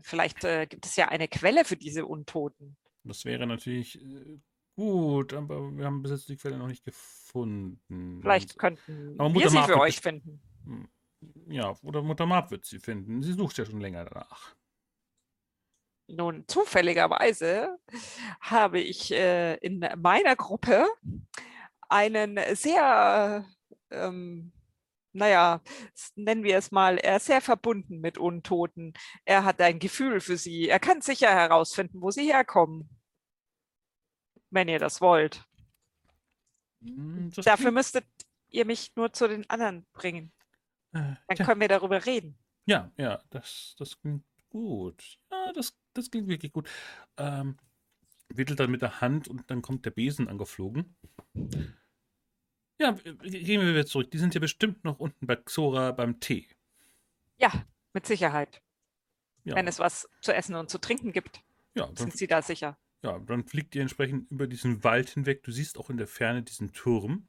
Vielleicht äh, gibt es ja eine Quelle für diese Untoten. das wäre natürlich äh, gut, aber wir haben bis jetzt die Quelle noch nicht gefunden. Vielleicht könnten Aber wir sie Mab für euch finden. Hm. Ja, oder Mutter Mab wird sie finden. Sie sucht ja schon länger danach. Nun, zufälligerweise habe ich äh, in meiner Gruppe einen sehr, ähm, naja, nennen wir es mal, er ist sehr verbunden mit Untoten. Er hat ein Gefühl für sie. Er kann sicher herausfinden, wo sie herkommen. Wenn ihr das wollt. Hm, das Dafür müsstet ihr mich nur zu den anderen bringen. äh, Dann tja, können wir darüber reden. ja, ja, das, das klingt gut. Ja, das, das klingt wirklich gut. Ähm, wittelt dann mit der Hand und dann kommt der Besen angeflogen. Ja, gehen wir wieder zurück. Die sind ja bestimmt noch unten bei Xora beim Tee. Ja, mit Sicherheit. Ja, Wenn es was zu essen und zu trinken gibt, ja, dann, sind sie da sicher. ja, dann fliegt ihr entsprechend über diesen Wald hinweg. Du siehst auch in der Ferne diesen Turm.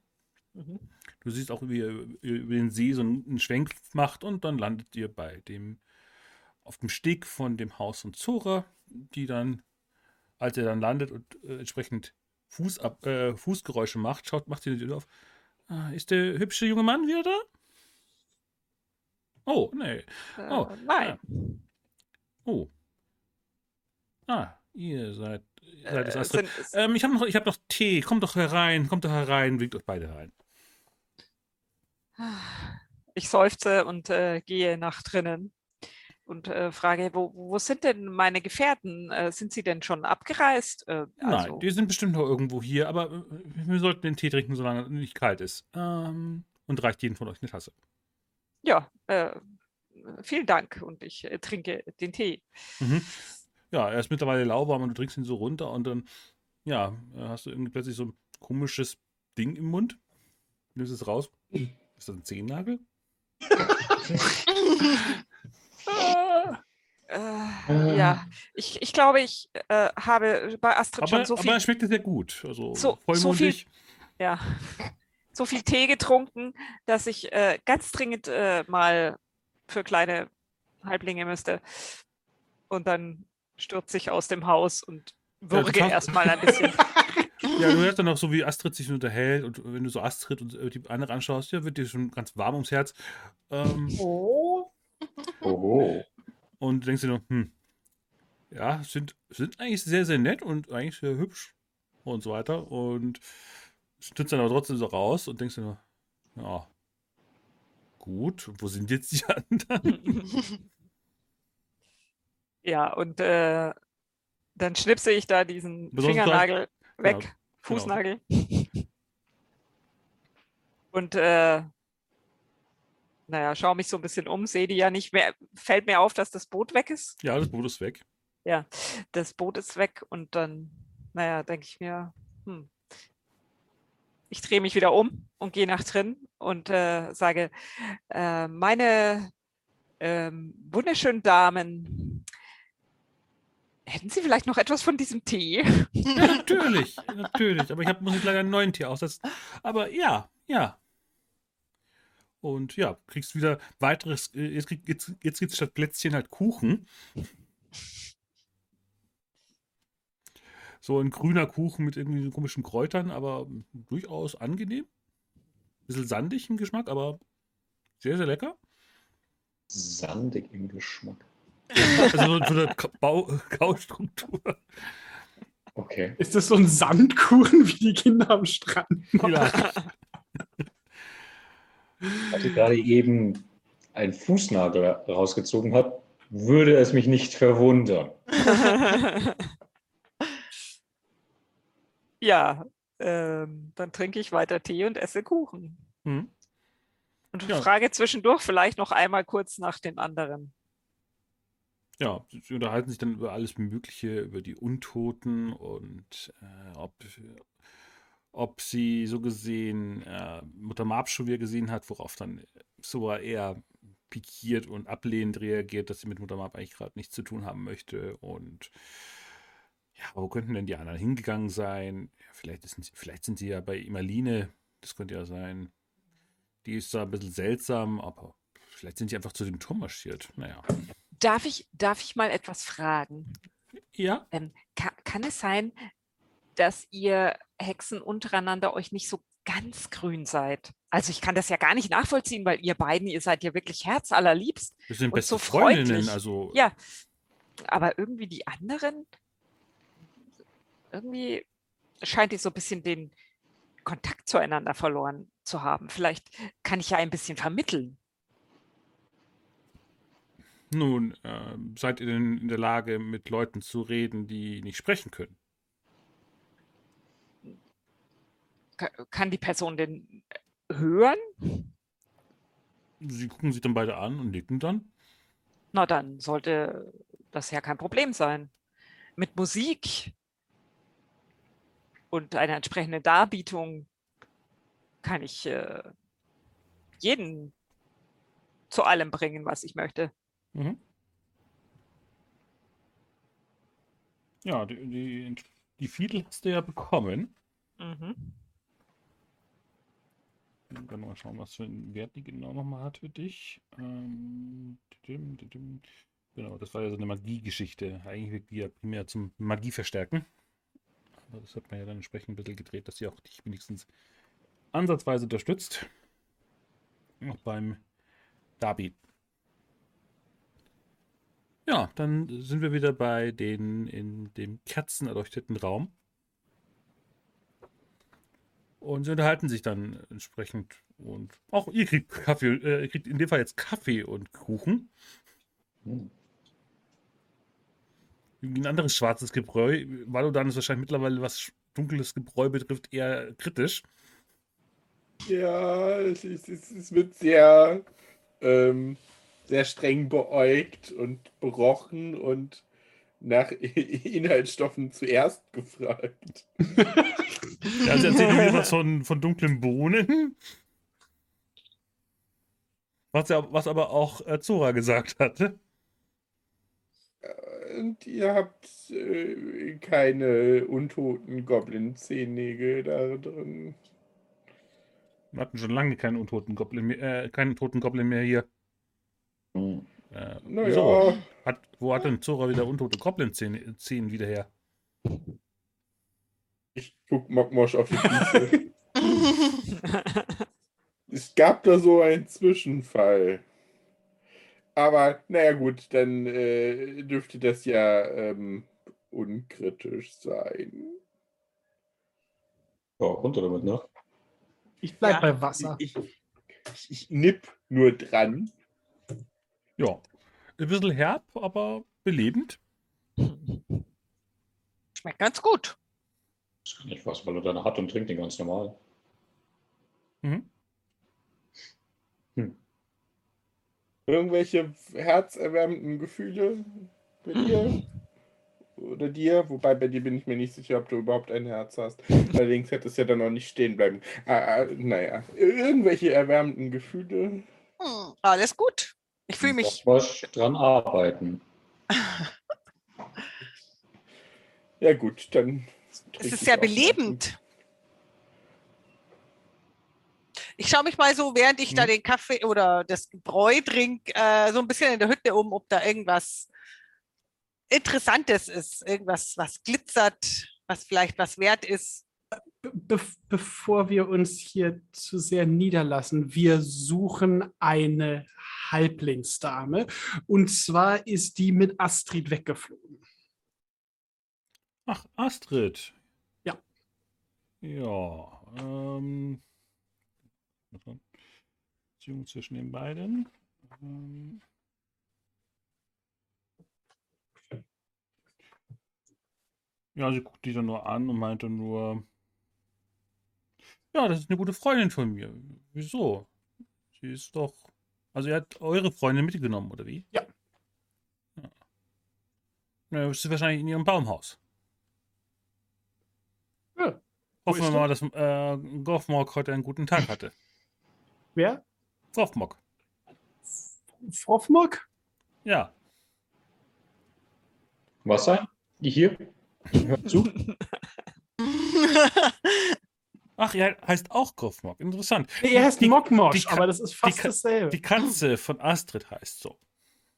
Mhm. Du siehst auch, wie er über den See so einen Schwenk macht und dann landet ihr bei dem, auf dem Steg von dem Haus von Zora, die dann, als er dann landet und äh, entsprechend Fußab, äh, Fußgeräusche macht, schaut, macht sie die Tür auf. Ah, ist der hübsche junge Mann wieder da? Oh, nee. Äh, Oh, nein. Oh. Ah, ihr seid, ihr seid das Äh, Astrid. sind, Ähm, ich habe noch, ich hab noch Tee. Kommt doch herein, kommt doch herein, winkt euch beide herein. Ich seufze und äh, gehe nach drinnen und äh, frage, wo, wo sind denn meine Gefährten? Äh, sind sie denn schon abgereist? Äh, also, Nein, die sind bestimmt noch irgendwo hier, aber äh, wir sollten den Tee trinken, solange er nicht kalt ist. Ähm, und reicht jedem von euch eine Tasse. ja, äh, vielen Dank und ich äh, trinke den Tee. Mhm. Ja, er ist mittlerweile lauwarm und du trinkst ihn so runter und dann, ja, hast du irgendwie plötzlich so ein komisches Ding im Mund. Nimmst es raus. Ist das ein Zehennagel? Äh, ja, ich, ich glaube, ich äh, habe bei Astrid Aber, schon so aber viel, er schmeckt sehr gut. Also So- so vollmundig. ja, so viel Tee getrunken, dass ich äh, ganz dringend äh, mal für kleine Halblinge müsste. Und dann stürze ich aus dem Haus und würge kannst- erstmal ein bisschen. Ja, du hörst dann auch so, wie Astrid sich unterhält und wenn du so Astrid und äh, die andere anschaust, ja, wird dir schon ganz warm ums Herz. Ähm, Oh. Oho. Und denkst dir nur, hm, ja, sind, sind eigentlich sehr, sehr nett und eigentlich sehr hübsch und so weiter. Und stützt dann aber trotzdem so raus und denkst dir nur, ja, gut, wo sind jetzt die anderen? Ja, und äh, dann schnipse ich da diesen Besonders Fingernagel weg, genau. Fußnagel. Und äh, naja, schaue mich so ein bisschen um, sehe die ja nicht mehr. Fällt mir auf, dass das Boot weg ist. Ja, das Boot ist weg. Ja, das Boot ist weg und dann, naja, denke ich mir, hm. Ich drehe mich wieder um und gehe nach drin und äh, sage, äh, meine ähm, wunderschönen Damen, hätten Sie vielleicht noch etwas von diesem Tee? Natürlich, natürlich. Aber ich hab, muss leider einen neuen Tier aussetzen. Aber ja, ja. Und ja, kriegst wieder weiteres, äh, jetzt, krieg, jetzt, jetzt gibt's statt Plätzchen halt Kuchen. So ein grüner Kuchen mit irgendwie komischen Kräutern, aber durchaus angenehm. Bisschen sandig im Geschmack, aber sehr, sehr lecker. Sandig im Geschmack. Also so so eine Ka- Bau Kaustruktur. Okay. Ist das so ein Sandkuchen wie die Kinder am Strand? machen? Ja. Als ich gerade eben einen Fußnagel rausgezogen habe, würde es mich nicht verwundern. ja, ähm, dann trinke ich weiter Tee und esse Kuchen. Hm. Und Ja. frage zwischendurch vielleicht noch einmal kurz nach den anderen. Ja, sie unterhalten sich dann über alles Mögliche, über die Untoten und äh, ob, ob sie so gesehen äh, Mutter Marp schon wieder gesehen hat, worauf dann Sora eher pikiert und ablehnend reagiert, dass sie mit Mutter Marp eigentlich gerade nichts zu tun haben möchte. Und ja, wo könnten denn die anderen hingegangen sein? Ja, vielleicht, ist, vielleicht sind sie ja bei Imaline, das könnte ja sein. Die ist da ein bisschen seltsam, aber vielleicht sind sie einfach zu dem Turm marschiert. Naja. Darf ich, darf ich mal etwas fragen? Ja, Ähm, ka kann es sein, dass ihr Hexen untereinander euch nicht so ganz grün seid? Also ich kann das ja gar nicht nachvollziehen, weil ihr beiden, ihr seid ja wirklich herzallerliebst. Wir sind Und beste so Freundinnen, freundlich. also Ja, aber irgendwie die anderen, irgendwie scheint ihr so ein bisschen den Kontakt zueinander verloren zu haben. Vielleicht kann ich ja ein bisschen vermitteln. nun äh, seid ihr denn in der Lage, mit Leuten zu reden, die nicht sprechen können? Ka- Kann die Person denn hören? Sie gucken sich dann beide an und nicken dann. Na, dann sollte das ja kein Problem sein. Mit Musik und einer entsprechenden Darbietung kann ich äh, jeden zu allem bringen, was ich möchte. Mhm. Ja, die, die, die Fiedel hast du ja bekommen. Mhm. Können mal schauen, was für einen Wert die genau nochmal hat für dich. Ähm, genau, das war ja so eine Magiegeschichte. Eigentlich wirkt die ja primär zum Magie verstärken. Aber das hat man ja dann entsprechend ein bisschen gedreht, dass sie auch dich wenigstens ansatzweise unterstützt. Auch beim Darby. Ja, dann sind wir wieder bei den in dem kerzenerleuchteten Raum. Und sie unterhalten sich dann entsprechend. Und auch ihr kriegt Kaffee, äh, ihr kriegt in dem Fall jetzt Kaffee und Kuchen. Hm. Ein anderes schwarzes Gebräu. Valodan ist wahrscheinlich mittlerweile, was dunkles Gebräu betrifft, eher kritisch. Ja, es, es, es wird sehr, ähm, sehr streng beäugt und berochen und nach Inhaltsstoffen zuerst gefragt. Ja, sie erzählen mir was von, von dunklen Bohnen. Was, ja, was aber auch äh, Zora gesagt hatte. Und ihr habt äh, keine untoten Goblin-Zehennägel da drin. Wir hatten schon lange keinen untoten Goblin mehr, äh, keinen toten Goblin mehr hier. Hm. Äh, Naja, wieso? Hat, wo hat denn Zora wieder untote Goblin-Zähne Zähne wieder her? ich guck Mokmosch auf die Füße. es gab da so einen Zwischenfall. Aber naja gut, dann äh, dürfte das ja ähm, unkritisch sein. Ja, runter damit, ne? Ich bleib Ja. bei Wasser. Ich, ich, ich nipp nur dran. Ja. Ein bisschen herb, aber belebend. Schmeckt ganz gut. Das kann nicht was, weil er deine hat und trinkt den ganz normal. Mhm. Irgendwelche herzerwärmenden Gefühle bei dir? Oder dir? Wobei bei dir bin ich mir nicht sicher, ob du überhaupt ein Herz hast. Allerdings hätte es ja dann noch nicht stehen bleiben. Ah, ah, naja, irgendwelche erwärmenden Gefühle. Hm, alles gut. Ich fühle mich. Was dran arbeiten. Ja gut, dann. Es ist sehr belebend. Ich schaue mich mal so, während ich da Mhm. den Kaffee oder das Bräu trinke, äh, so ein bisschen in der Hütte um, ob da irgendwas Interessantes ist. Irgendwas, was glitzert, was vielleicht was wert ist. Be bevor wir uns hier zu sehr niederlassen, wir suchen eine Halblingsdame. Und zwar ist die mit Astrid weggeflogen. Ach, Astrid. Ja. Ja. Ähm. Beziehung zwischen den beiden. Ähm, ja, sie guckt die dann nur an und meinte nur, ja, das ist eine gute Freundin von mir. Wieso? Sie ist doch. Also, ihr hat eure Freundin mitgenommen, oder wie? Ja. Ja, ja ist sie wahrscheinlich in ihrem Baumhaus. Ja. Hoffen wir mal, dass äh, Goffmog heute einen guten Tag hatte. Wer? Goffmog. Frofmok? Ja. Was sein? Die hier? Hör zu. Ach, er heißt auch Goffmog. Interessant. Nee, er heißt Die- Mokmosch, die aber das ist fast Ka- dasselbe. Die Katze von Astrid heißt so.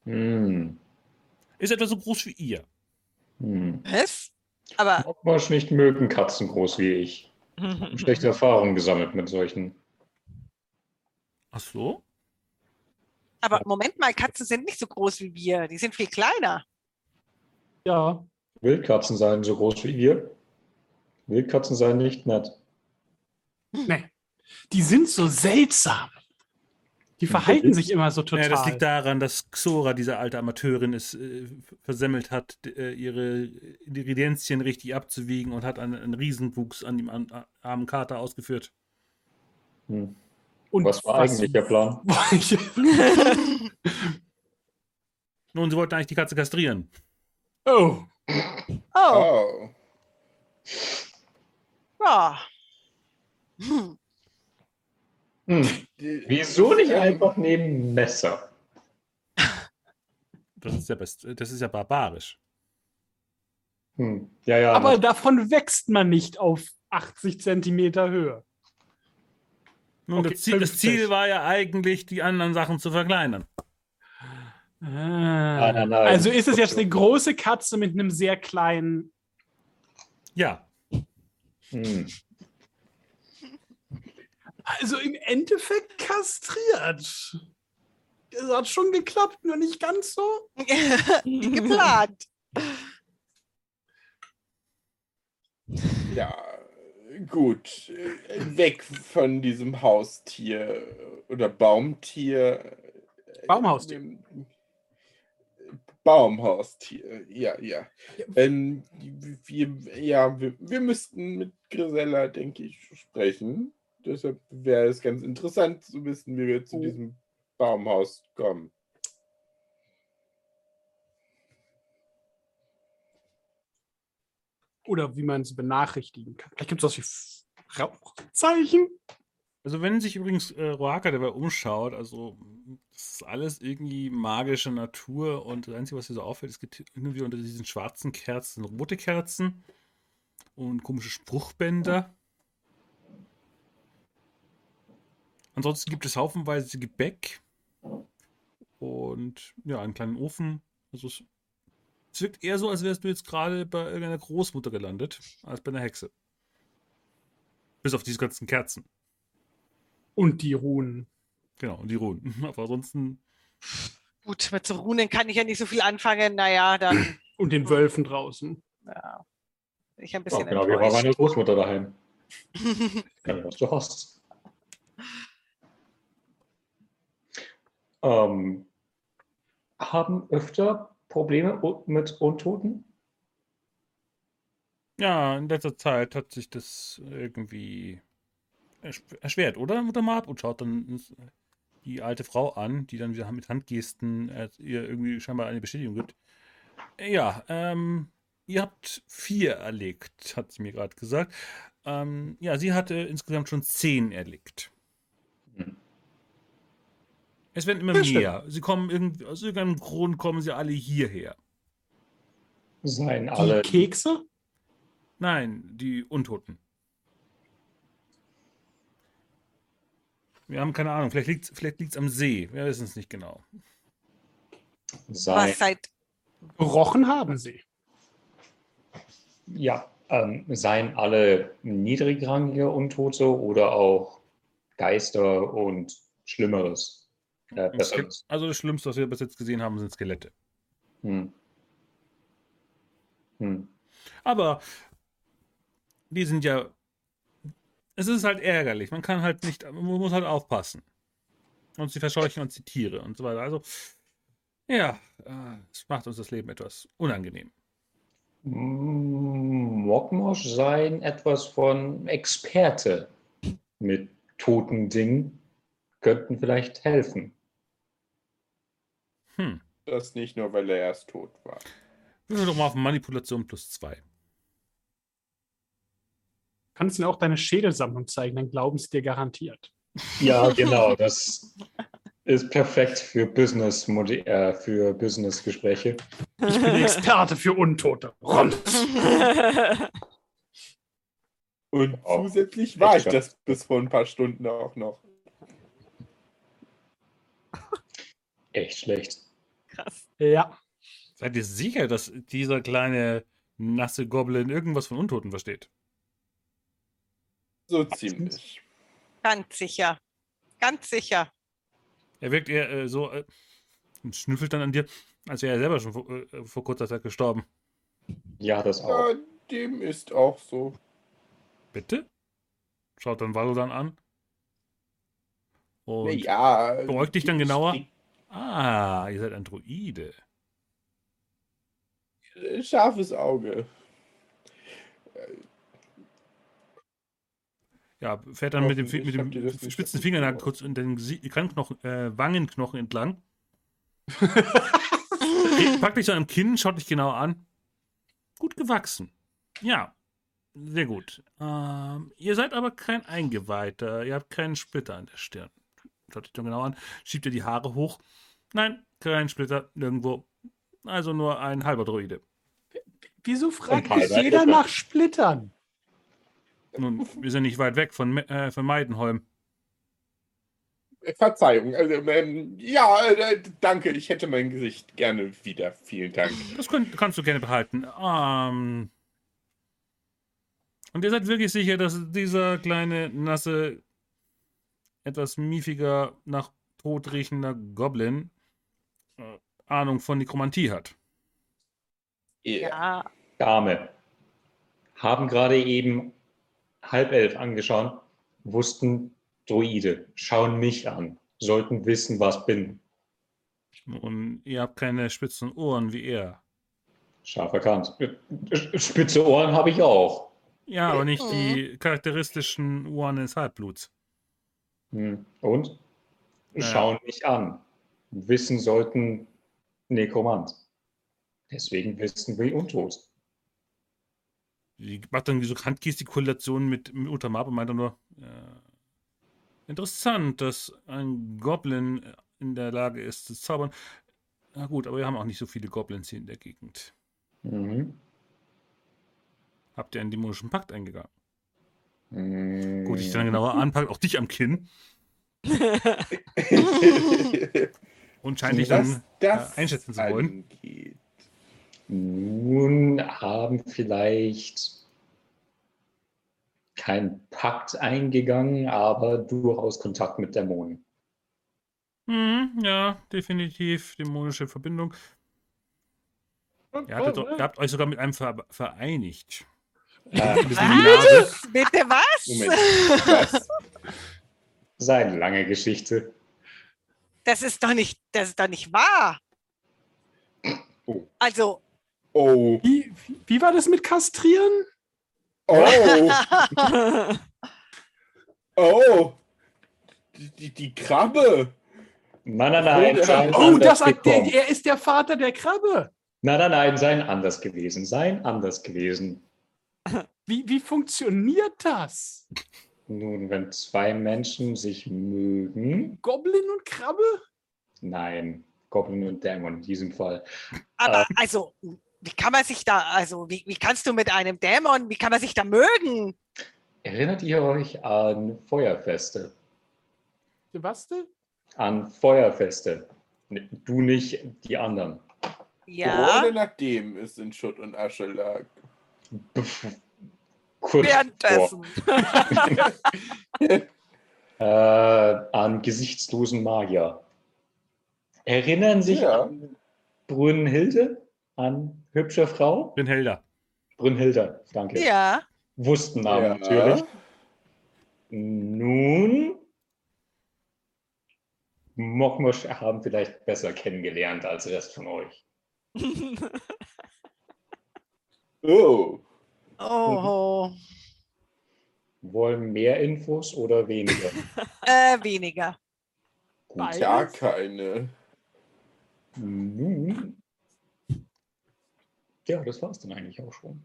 Hm. Ist etwa so groß wie ihr. Hm. Was? Aber Mokmosch nicht mögen Katzen groß wie ich. Schlechte Erfahrungen gesammelt mit solchen. Ach so? Aber Moment mal, Katzen sind nicht so groß wie wir. Die sind viel kleiner. ja, Wildkatzen seien so groß wie wir. Wildkatzen seien nicht nett. Nee. Die sind so seltsam. Die verhalten sich immer so total. Ja, das liegt daran, dass Xora, diese alte Amateurin, es äh, versemmelt hat, äh, ihre Ingredienzien richtig abzuwiegen und hat einen, einen Riesenwuchs an dem an, armen Kater ausgeführt. Hm. Und Was war eigentlich der Plan? Nun, sie wollten eigentlich die Katze kastrieren. oh, Oh, Oh. ja. Hm. Hm. Wieso nicht einfach neben Messer? Das ist ja, best, das ist ja barbarisch. Hm. Ja, ja. Aber davon wächst man nicht auf 80 Zentimeter Höhe. Nun, Okay, das, Ziel, das 50. Ziel war ja eigentlich, die anderen Sachen zu verkleinern. Ah. Nein, nein, nein. Also ist es jetzt eine große Katze mit einem sehr kleinen. Ja, Hm. Also im Endeffekt kastriert. Das hat schon geklappt, nur nicht ganz so. Geplant. Ja, gut. Weg von diesem Haustier oder Baumtier. Baumhaustier. Ähm, Baumhaustier, ja, ja. Ähm, wir, ja, wir, wir müssten mit Grisella, denke ich, sprechen. Deshalb wäre es ganz interessant zu wissen, wie wir zu Oh. diesem Baumhaus kommen. Oder wie man es benachrichtigen kann. Vielleicht gibt es was wie Rauchzeichen. Also wenn sich übrigens äh, Roaka dabei umschaut, also das ist alles irgendwie magische Natur und das Einzige, was hier so auffällt, es gibt hin und wieder unter diesen schwarzen Kerzen rote Kerzen und komische Spruchbänder. Ansonsten gibt es haufenweise Gebäck und ja, einen kleinen Ofen. Also es, es wirkt eher so, als wärst du jetzt gerade bei irgendeiner Großmutter gelandet, als bei einer Hexe. Bis auf diese ganzen Kerzen. Und die Runen. Genau, und die Runen. Aber ansonsten, Gut, mit so Runen kann ich ja nicht so viel anfangen. Naja, dann Und den Wölfen draußen. ja, ich ein Ja, bisschen genau, wir waren enttäuscht. meine Großmutter daheim. Ja, was du hast. Ähm, haben öfter Probleme mit Untoten? ja, in letzter Zeit hat sich das irgendwie ersch- erschwert, oder, Mutter Mab? Und schaut dann die alte Frau an, die dann wieder mit Handgesten äh, ihr irgendwie scheinbar eine Bestätigung gibt. Ja, ähm, ihr habt vier erlegt, hat sie mir gerade gesagt. Ähm, ja, sie hatte insgesamt schon zehn erlegt. Es werden immer Ja, stimmt. mehr. Sie kommen irgendwie, aus irgendeinem Grund kommen sie alle hierher. Seien Die alle. Kekse? Nein, die Untoten. Wir haben keine Ahnung. Vielleicht liegt es vielleicht liegt's am See. Wir wissen es nicht genau. Seien, Was seit Rochen haben sie. ja, ähm, seien alle niedrigrangige Untote oder auch Geister und Schlimmeres? Äh, Besseres. Also das Schlimmste, was wir bis jetzt gesehen haben, sind Skelette. Hm. Hm. Aber die sind ja. Es ist halt ärgerlich. Man kann halt nicht. Man muss halt aufpassen. Und sie verscheuchen uns die Tiere und so weiter. Also, ja, äh, es macht uns das Leben etwas unangenehm. Mm, Mokmosch seien etwas von Experte mit toten Dingen, könnten vielleicht helfen. Hm. Das nicht nur, weil er erst tot war. Würfel doch mal auf Manipulation plus zwei. Kannst du ihnen auch deine Schädelsammlung zeigen, dann glauben sie dir garantiert. Ja, genau, das ist perfekt für Business, äh, für Business-Gespräche. Ich bin Experte für Untote. Rums. Und Oh, zusätzlich war ich das bis vor ein paar Stunden auch noch. Echt schlecht. Krass. Ja. Seid ihr sicher, dass dieser kleine nasse Goblin irgendwas von Untoten versteht? So ziemlich. Ganz sicher. Ganz sicher. Er wirkt eher äh, so äh, und schnüffelt dann an dir, als wäre er selber schon vor, äh, vor kurzer Zeit gestorben. Ja, das auch. Ja, dem ist auch so. Bitte? Schaut dann Valodan an. Und ja, beäugt dich dann genauer? Ah, ihr seid ein Druide. Scharfes Auge. Ja, fährt dann mit dem, mit dem spitzen Fingernagel kurz in den äh, Wangenknochen entlang. Packt dich so am Kinn, schaut dich genau an. Gut gewachsen. Ja. Sehr gut. Ähm, ihr seid aber kein Eingeweihter. Ihr habt keinen Splitter an der Stirn. Schaut euch genau an. Schiebt ihr die Haare hoch. Nein, kein Splitter nirgendwo. Also nur ein halber Droide. Wieso fragt mich jeder nach Splittern? Nun, wir sind nicht weit weg von, äh, von Meidenholm. Verzeihung. Also, ähm, ja, äh, danke. Ich hätte mein Gesicht gerne wieder. Vielen Dank. Das könnt, kannst du gerne behalten. Ähm, und ihr seid wirklich sicher, dass dieser kleine, nasse, etwas miefiger, nach Tod riechender Goblin äh, Ahnung von Nekromantie hat? Ja. Dame. Haben gerade eben halb elf angeschaut, wussten Droide, schauen mich an, sollten wissen, was bin. Und ihr habt keine spitzen Ohren wie er. Scharf erkannt. Äh, Spitze Ohren habe ich auch. Ja, aber nicht die charakteristischen Ohren des Halbbluts. Hm. Und? Ja. Schauen mich an. Wissen sollten Nekromant. Deswegen wissen wir untot. Die macht dann so Handgestikulationen mit, mit und meint dann nur, äh, interessant, dass ein Goblin in der Lage ist zu zaubern. Na gut, aber wir haben auch nicht so viele Goblins hier in der Gegend. Mhm. Habt ihr einen dämonischen Pakt eingegangen? Hm. Gut, ich dann genauer anpackt, auch dich am Kinn und scheint dich dann das äh, einschätzen zu wollen. angeht. Nun haben vielleicht keinen Pakt eingegangen, aber durchaus Kontakt mit Dämonen. Hm, ja, definitiv dämonische Verbindung. Ihr, hattet doch, ihr habt euch sogar mit einem ver vereinigt. Äh, was? Bitte was? Moment. Was? seine lange Geschichte. Das ist doch nicht, das ist doch nicht wahr. Oh. Also, Oh. Wie, wie, war das mit Kastrieren? Oh. Oh. Die, die, die Krabbe. Nein, nein, nein, Oh, seien Oh, das sagt der, er ist der Vater der Krabbe. Nein, nein, nein, seien anders gewesen. Seien anders gewesen. Wie, wie funktioniert das? Nun, wenn zwei Menschen sich mögen, Goblin und Krabbe? nein, Goblin und Dämon in diesem Fall. aber also, wie kann man sich da, also, wie, wie kannst du mit einem Dämon, wie kann man sich da mögen? Erinnert ihr euch an Feuerfeste? Was denn? An Feuerfeste. Du nicht, die anderen. Ja, Gerade nachdem es in Schutt und Asche lag. Kurz vor, währenddessen. äh, an gesichtslosen Magier. Erinnern sich Ja. an Brünnhilde? An hübsche Frau? Bin Helder. Brünnhilde, danke. Ja, Wussten Namen Ja. natürlich. Nun, Mokmosch haben vielleicht besser kennengelernt als der Rest von euch. Oh. oh, Wollen mehr Infos oder weniger? äh, weniger. Gut. Beides? Gar keine. Nun. Ja, das war's dann eigentlich auch schon.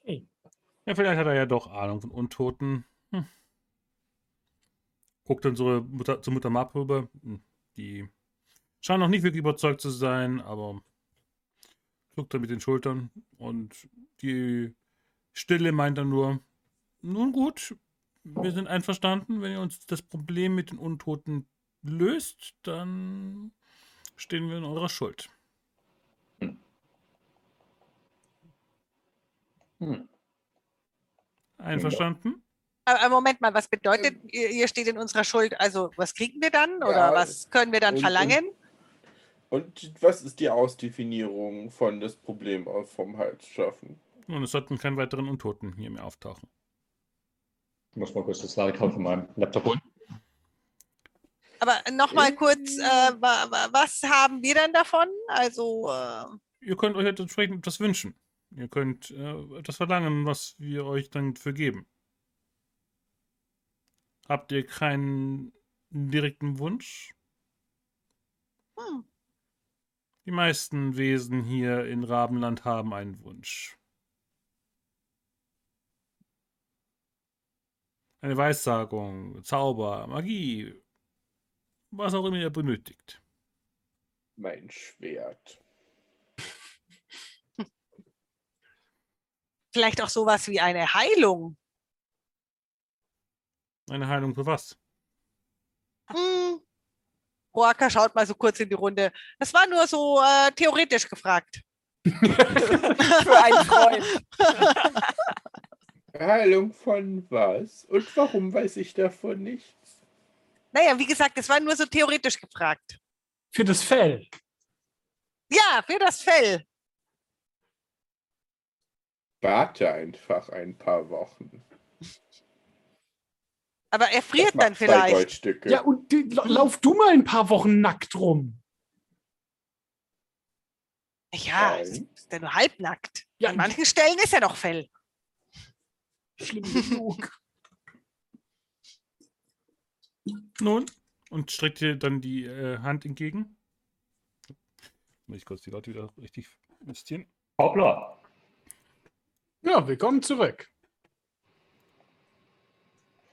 Okay. Ja, vielleicht hat er ja doch Ahnung von Untoten. Hm. Guckt dann so Mutter, zur Mutter Map rüber. Hm, Die scheint noch nicht wirklich überzeugt zu sein, aber zuckt dann mit den Schultern. Und die Stille meint dann nur, nun gut, wir sind einverstanden, wenn ihr uns das Problem mit den Untoten löst, dann stehen wir in eurer Schuld. Hm. Einverstanden? Aber Moment mal, was bedeutet, ihr, ihr steht in unserer Schuld? Also, was kriegen wir dann? Oder Ja, was können wir dann und- verlangen? Und was ist die Ausdefinierung von das Problem vom Hals schaffen? Und es sollten keine weiteren Untoten hier mehr auftauchen. Ich muss mal kurz das Ladekabel von meinem Laptop holen. Aber nochmal kurz, äh, wa- wa- was haben wir denn davon? Also, äh, Ihr könnt euch jetzt entsprechend etwas wünschen. Ihr könnt äh, etwas verlangen, was wir euch dann für geben. Habt ihr keinen direkten Wunsch? hm, die meisten Wesen hier in Rabenland haben einen Wunsch. Eine Weissagung, Zauber, Magie, was auch immer ihr benötigt. Mein Schwert. Vielleicht auch sowas wie eine Heilung. Eine Heilung für was? Hm, Roaka schaut mal so kurz in die Runde. Das war nur so äh, theoretisch gefragt. Für einen Freund. Heilung von was? Und warum weiß ich davon nichts? Naja, wie gesagt, das war nur so theoretisch gefragt. Für das Fell. Ja, für das Fell. Warte einfach ein paar Wochen. Aber er friert dann vielleicht. Goldstücke. Ja, und die, la- lauf du mal ein paar Wochen nackt rum. Ja, Nein. ist ja nur halbnackt. Ja, An manchen Stellen ist ja noch Fell. schlimm genug. Nun, und streckt dir dann die äh, Hand entgegen. Muss ich kurz die Leute wieder richtig justieren. Hoppla. Ja, willkommen zurück.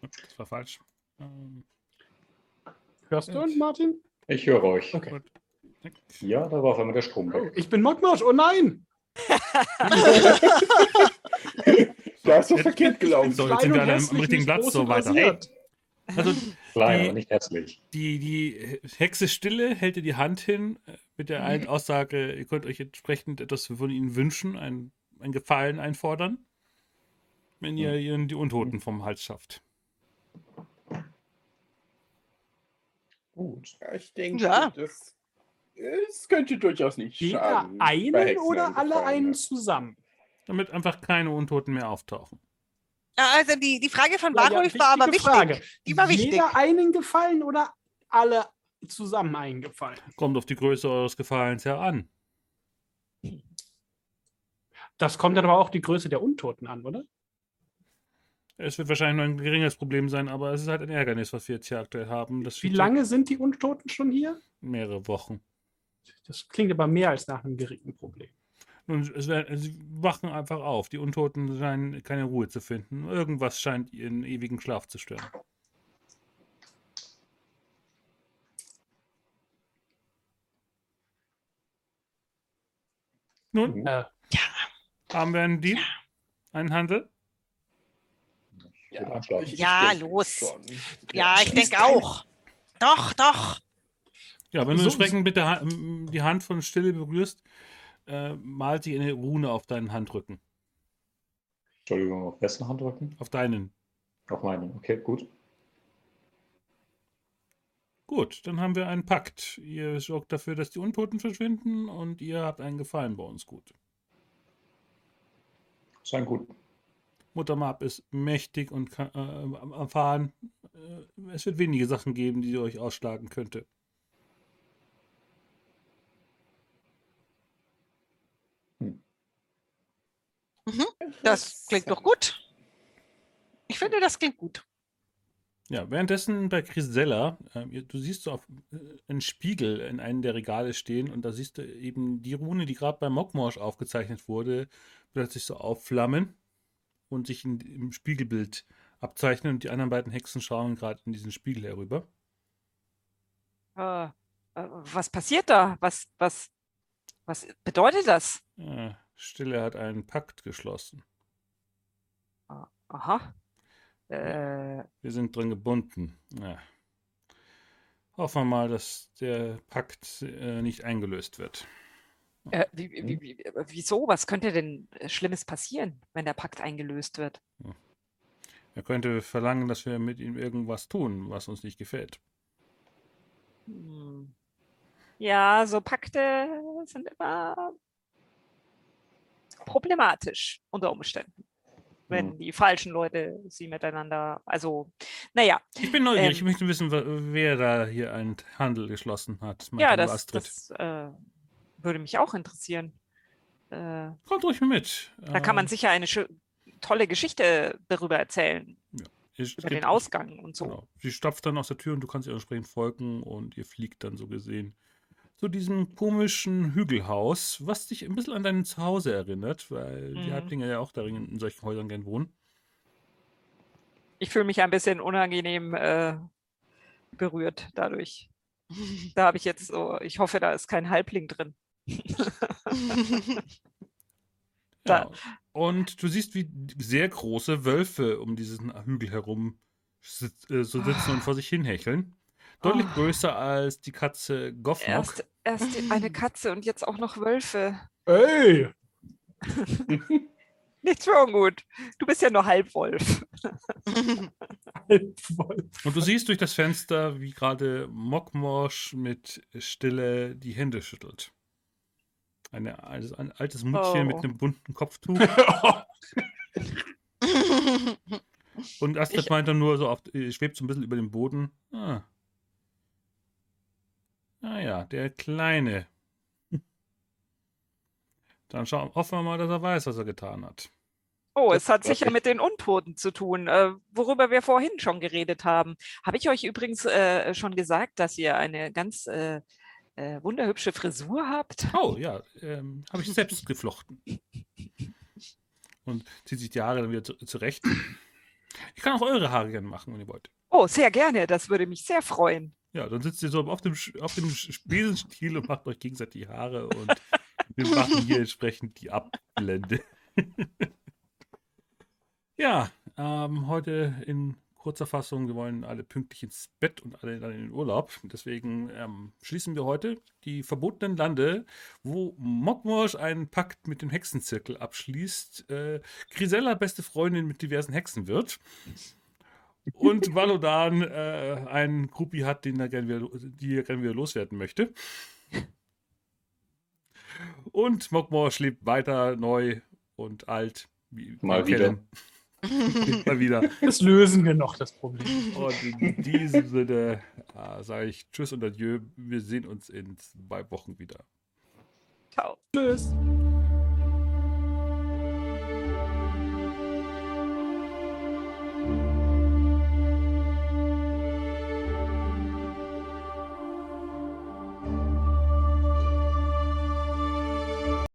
Das war falsch. Ähm, Hörst du uns, Martin? Ich höre euch. Okay. gut. Ja, da war auf einmal der Strom Oh, weg. ich bin Mogmosch. Oh nein! Da ist so Jetzt- verkehrt gelaufen. So, jetzt sind wir und an einem hässlich, richtigen Platz, so weiter. rasiert. Also Klein, Die- aber nicht hässlich. die, die Hexe Stille hält dir die Hand hin äh, mit der einen Aussage, ihr könnt euch entsprechend etwas von ihnen wünschen, ein, ein Gefallen einfordern, wenn ihr ihren die Untoten vom Hals schafft. Gut. Ja, ich denke, Ja. das, es könnte durchaus nicht Jeder schaden. einen oder alle einen ja. zusammen? Damit einfach keine Untoten mehr auftauchen. Ja, Also die, die Frage von Ja, ja, Warulf war aber wichtig. Frage. Die war wichtig. Jeder einen gefallen oder alle zusammen eingefallen? Kommt auf die Größe eures Gefallens her an. Das kommt dann aber auch die Größe der Untoten an, oder? Es wird wahrscheinlich nur ein geringes Problem sein, aber es ist halt ein Ärgernis, was wir jetzt hier aktuell haben. Das Wie lange sind die Untoten schon hier? Mehrere Wochen. Das klingt aber mehr als nach einem geringen Problem. Nun, es sie wachen einfach auf. Die Untoten scheinen keine Ruhe zu finden. Irgendwas scheint ihren ewigen Schlaf zu stören. Nun, Äh, haben wir einen Deal? Einen Handel? Würde anschlagen. ich- ich Ja, los. schon. Ja, ich denke auch. Doch, doch. Ja, wenn du So- entsprechend mit der die Hand von Stille berührst, äh, malt sie eine Rune auf deinen Handrücken. Entschuldigung, auf wessen Handrücken? Auf deinen. Auf meinen. Okay, gut. Gut, dann haben wir einen Pakt. Ihr sorgt dafür, dass die Untoten verschwinden und ihr habt einen Gefallen bei uns gut. Sein gut. Mutter Mab ist mächtig und kann, äh, erfahren. Äh, es wird wenige Sachen geben, die euch ausschlagen könnte. Das klingt doch gut. Ich finde, das klingt gut. Ja, währenddessen bei Grisella, äh, ihr- du siehst so auf, äh, einen Spiegel in einem der Regale stehen und da siehst du eben die Rune, die gerade bei Mockmorsch aufgezeichnet wurde, plötzlich so aufflammen und sich in, im Spiegelbild abzeichnen und die anderen beiden Hexen schauen gerade in diesen Spiegel herüber. Äh, äh, was passiert da? Was, was, was bedeutet das? Ja, Stille hat einen Pakt geschlossen. Aha. Äh, Wir sind drin gebunden. Ja. Hoffen wir mal, dass der Pakt äh, nicht eingelöst wird. Äh, wie, wie, wie, wie- wieso? Was könnte denn äh, Schlimmes passieren, wenn der Pakt eingelöst wird? Er könnte verlangen, dass wir mit ihm irgendwas tun, was uns nicht gefällt. Hm. Ja, so Pakte sind immer problematisch unter Umständen. Wenn Hm. die falschen Leute sie miteinander, also, naja, Ich bin neugierig. Ähm. ich möchte wissen, wer da hier einen Handel geschlossen hat. ja, das, Astrid. das äh, würde mich auch interessieren. Äh, Kommt ruhig mit. da kann man Ähm, sicher eine tolle Geschichte darüber erzählen, es über geht- den Ausgang und so. Genau. Sie stapft dann aus der Tür und du kannst ihr entsprechend folgen und ihr fliegt dann so gesehen zu diesem komischen Hügelhaus, was dich ein bisschen an dein Zuhause erinnert, weil die Mhm. Halblinge ja auch darin in solchen Häusern gern wohnen. Ich fühle mich ein bisschen unangenehm äh, berührt dadurch. Da habe ich jetzt so, ich hoffe, da ist kein Halbling drin. Ja. Und du siehst, wie sehr große Wölfe um diesen Hügel herum sit äh, so sitzen und vor sich hin hecheln. Deutlich Oh. größer als die Katze Goffnock. Erst, erst die- eine Katze und jetzt auch noch Wölfe. Ey! Nichts für ungut. Du bist ja nur Halbwolf. Halbwolf. Und du siehst durch das Fenster, wie gerade Mockmorsch mit Stille die Hände schüttelt. Eine, also ein altes Muttchen mit Oh. einem bunten Kopftuch. Und Astrid Ich- meint dann nur so, auf, äh, schwebt so ein bisschen über dem Boden. Ah. Ah ja, der Kleine. Dann schauen, hoffen wir mal, dass er weiß, was er getan hat. Oh, es hat sicher mit den Untoten zu tun, äh, worüber wir vorhin schon geredet haben. Habe ich euch übrigens äh, schon gesagt, dass ihr eine ganz äh, äh, wunderhübsche Frisur habt? Oh ja, ähm, habe ich selbst geflochten. Und zieht sich die Haare dann wieder zu, zurecht. Ich kann auch eure Haare gerne machen, wenn ihr wollt. Oh, sehr gerne. Das würde mich sehr freuen. Ja, dann sitzt ihr so auf dem, auf dem Besenstiel und macht euch gegenseitig die Haare und wir machen hier entsprechend die Abblende. ja, ähm, heute in kurzer Fassung, wir wollen alle pünktlich ins Bett und alle dann in den Urlaub. Deswegen ähm, schließen wir heute die verbotenen Lande, wo Mockmorsch einen Pakt mit dem Hexenzirkel abschließt, äh, Grisella beste Freundin mit diversen Hexen wird. Und Valodan äh, einen Gruppi hat, den er gerne wieder, die er gerne wieder loswerden möchte. Und Mockmorsch lebt weiter neu und alt. Wie Mal wir kennen. Mal wieder. Das lösen wir noch, das Problem. Und in diesem Sinne äh, sage ich Tschüss und Adieu. Wir sehen uns in zwei Wochen wieder. Ciao. Tschüss.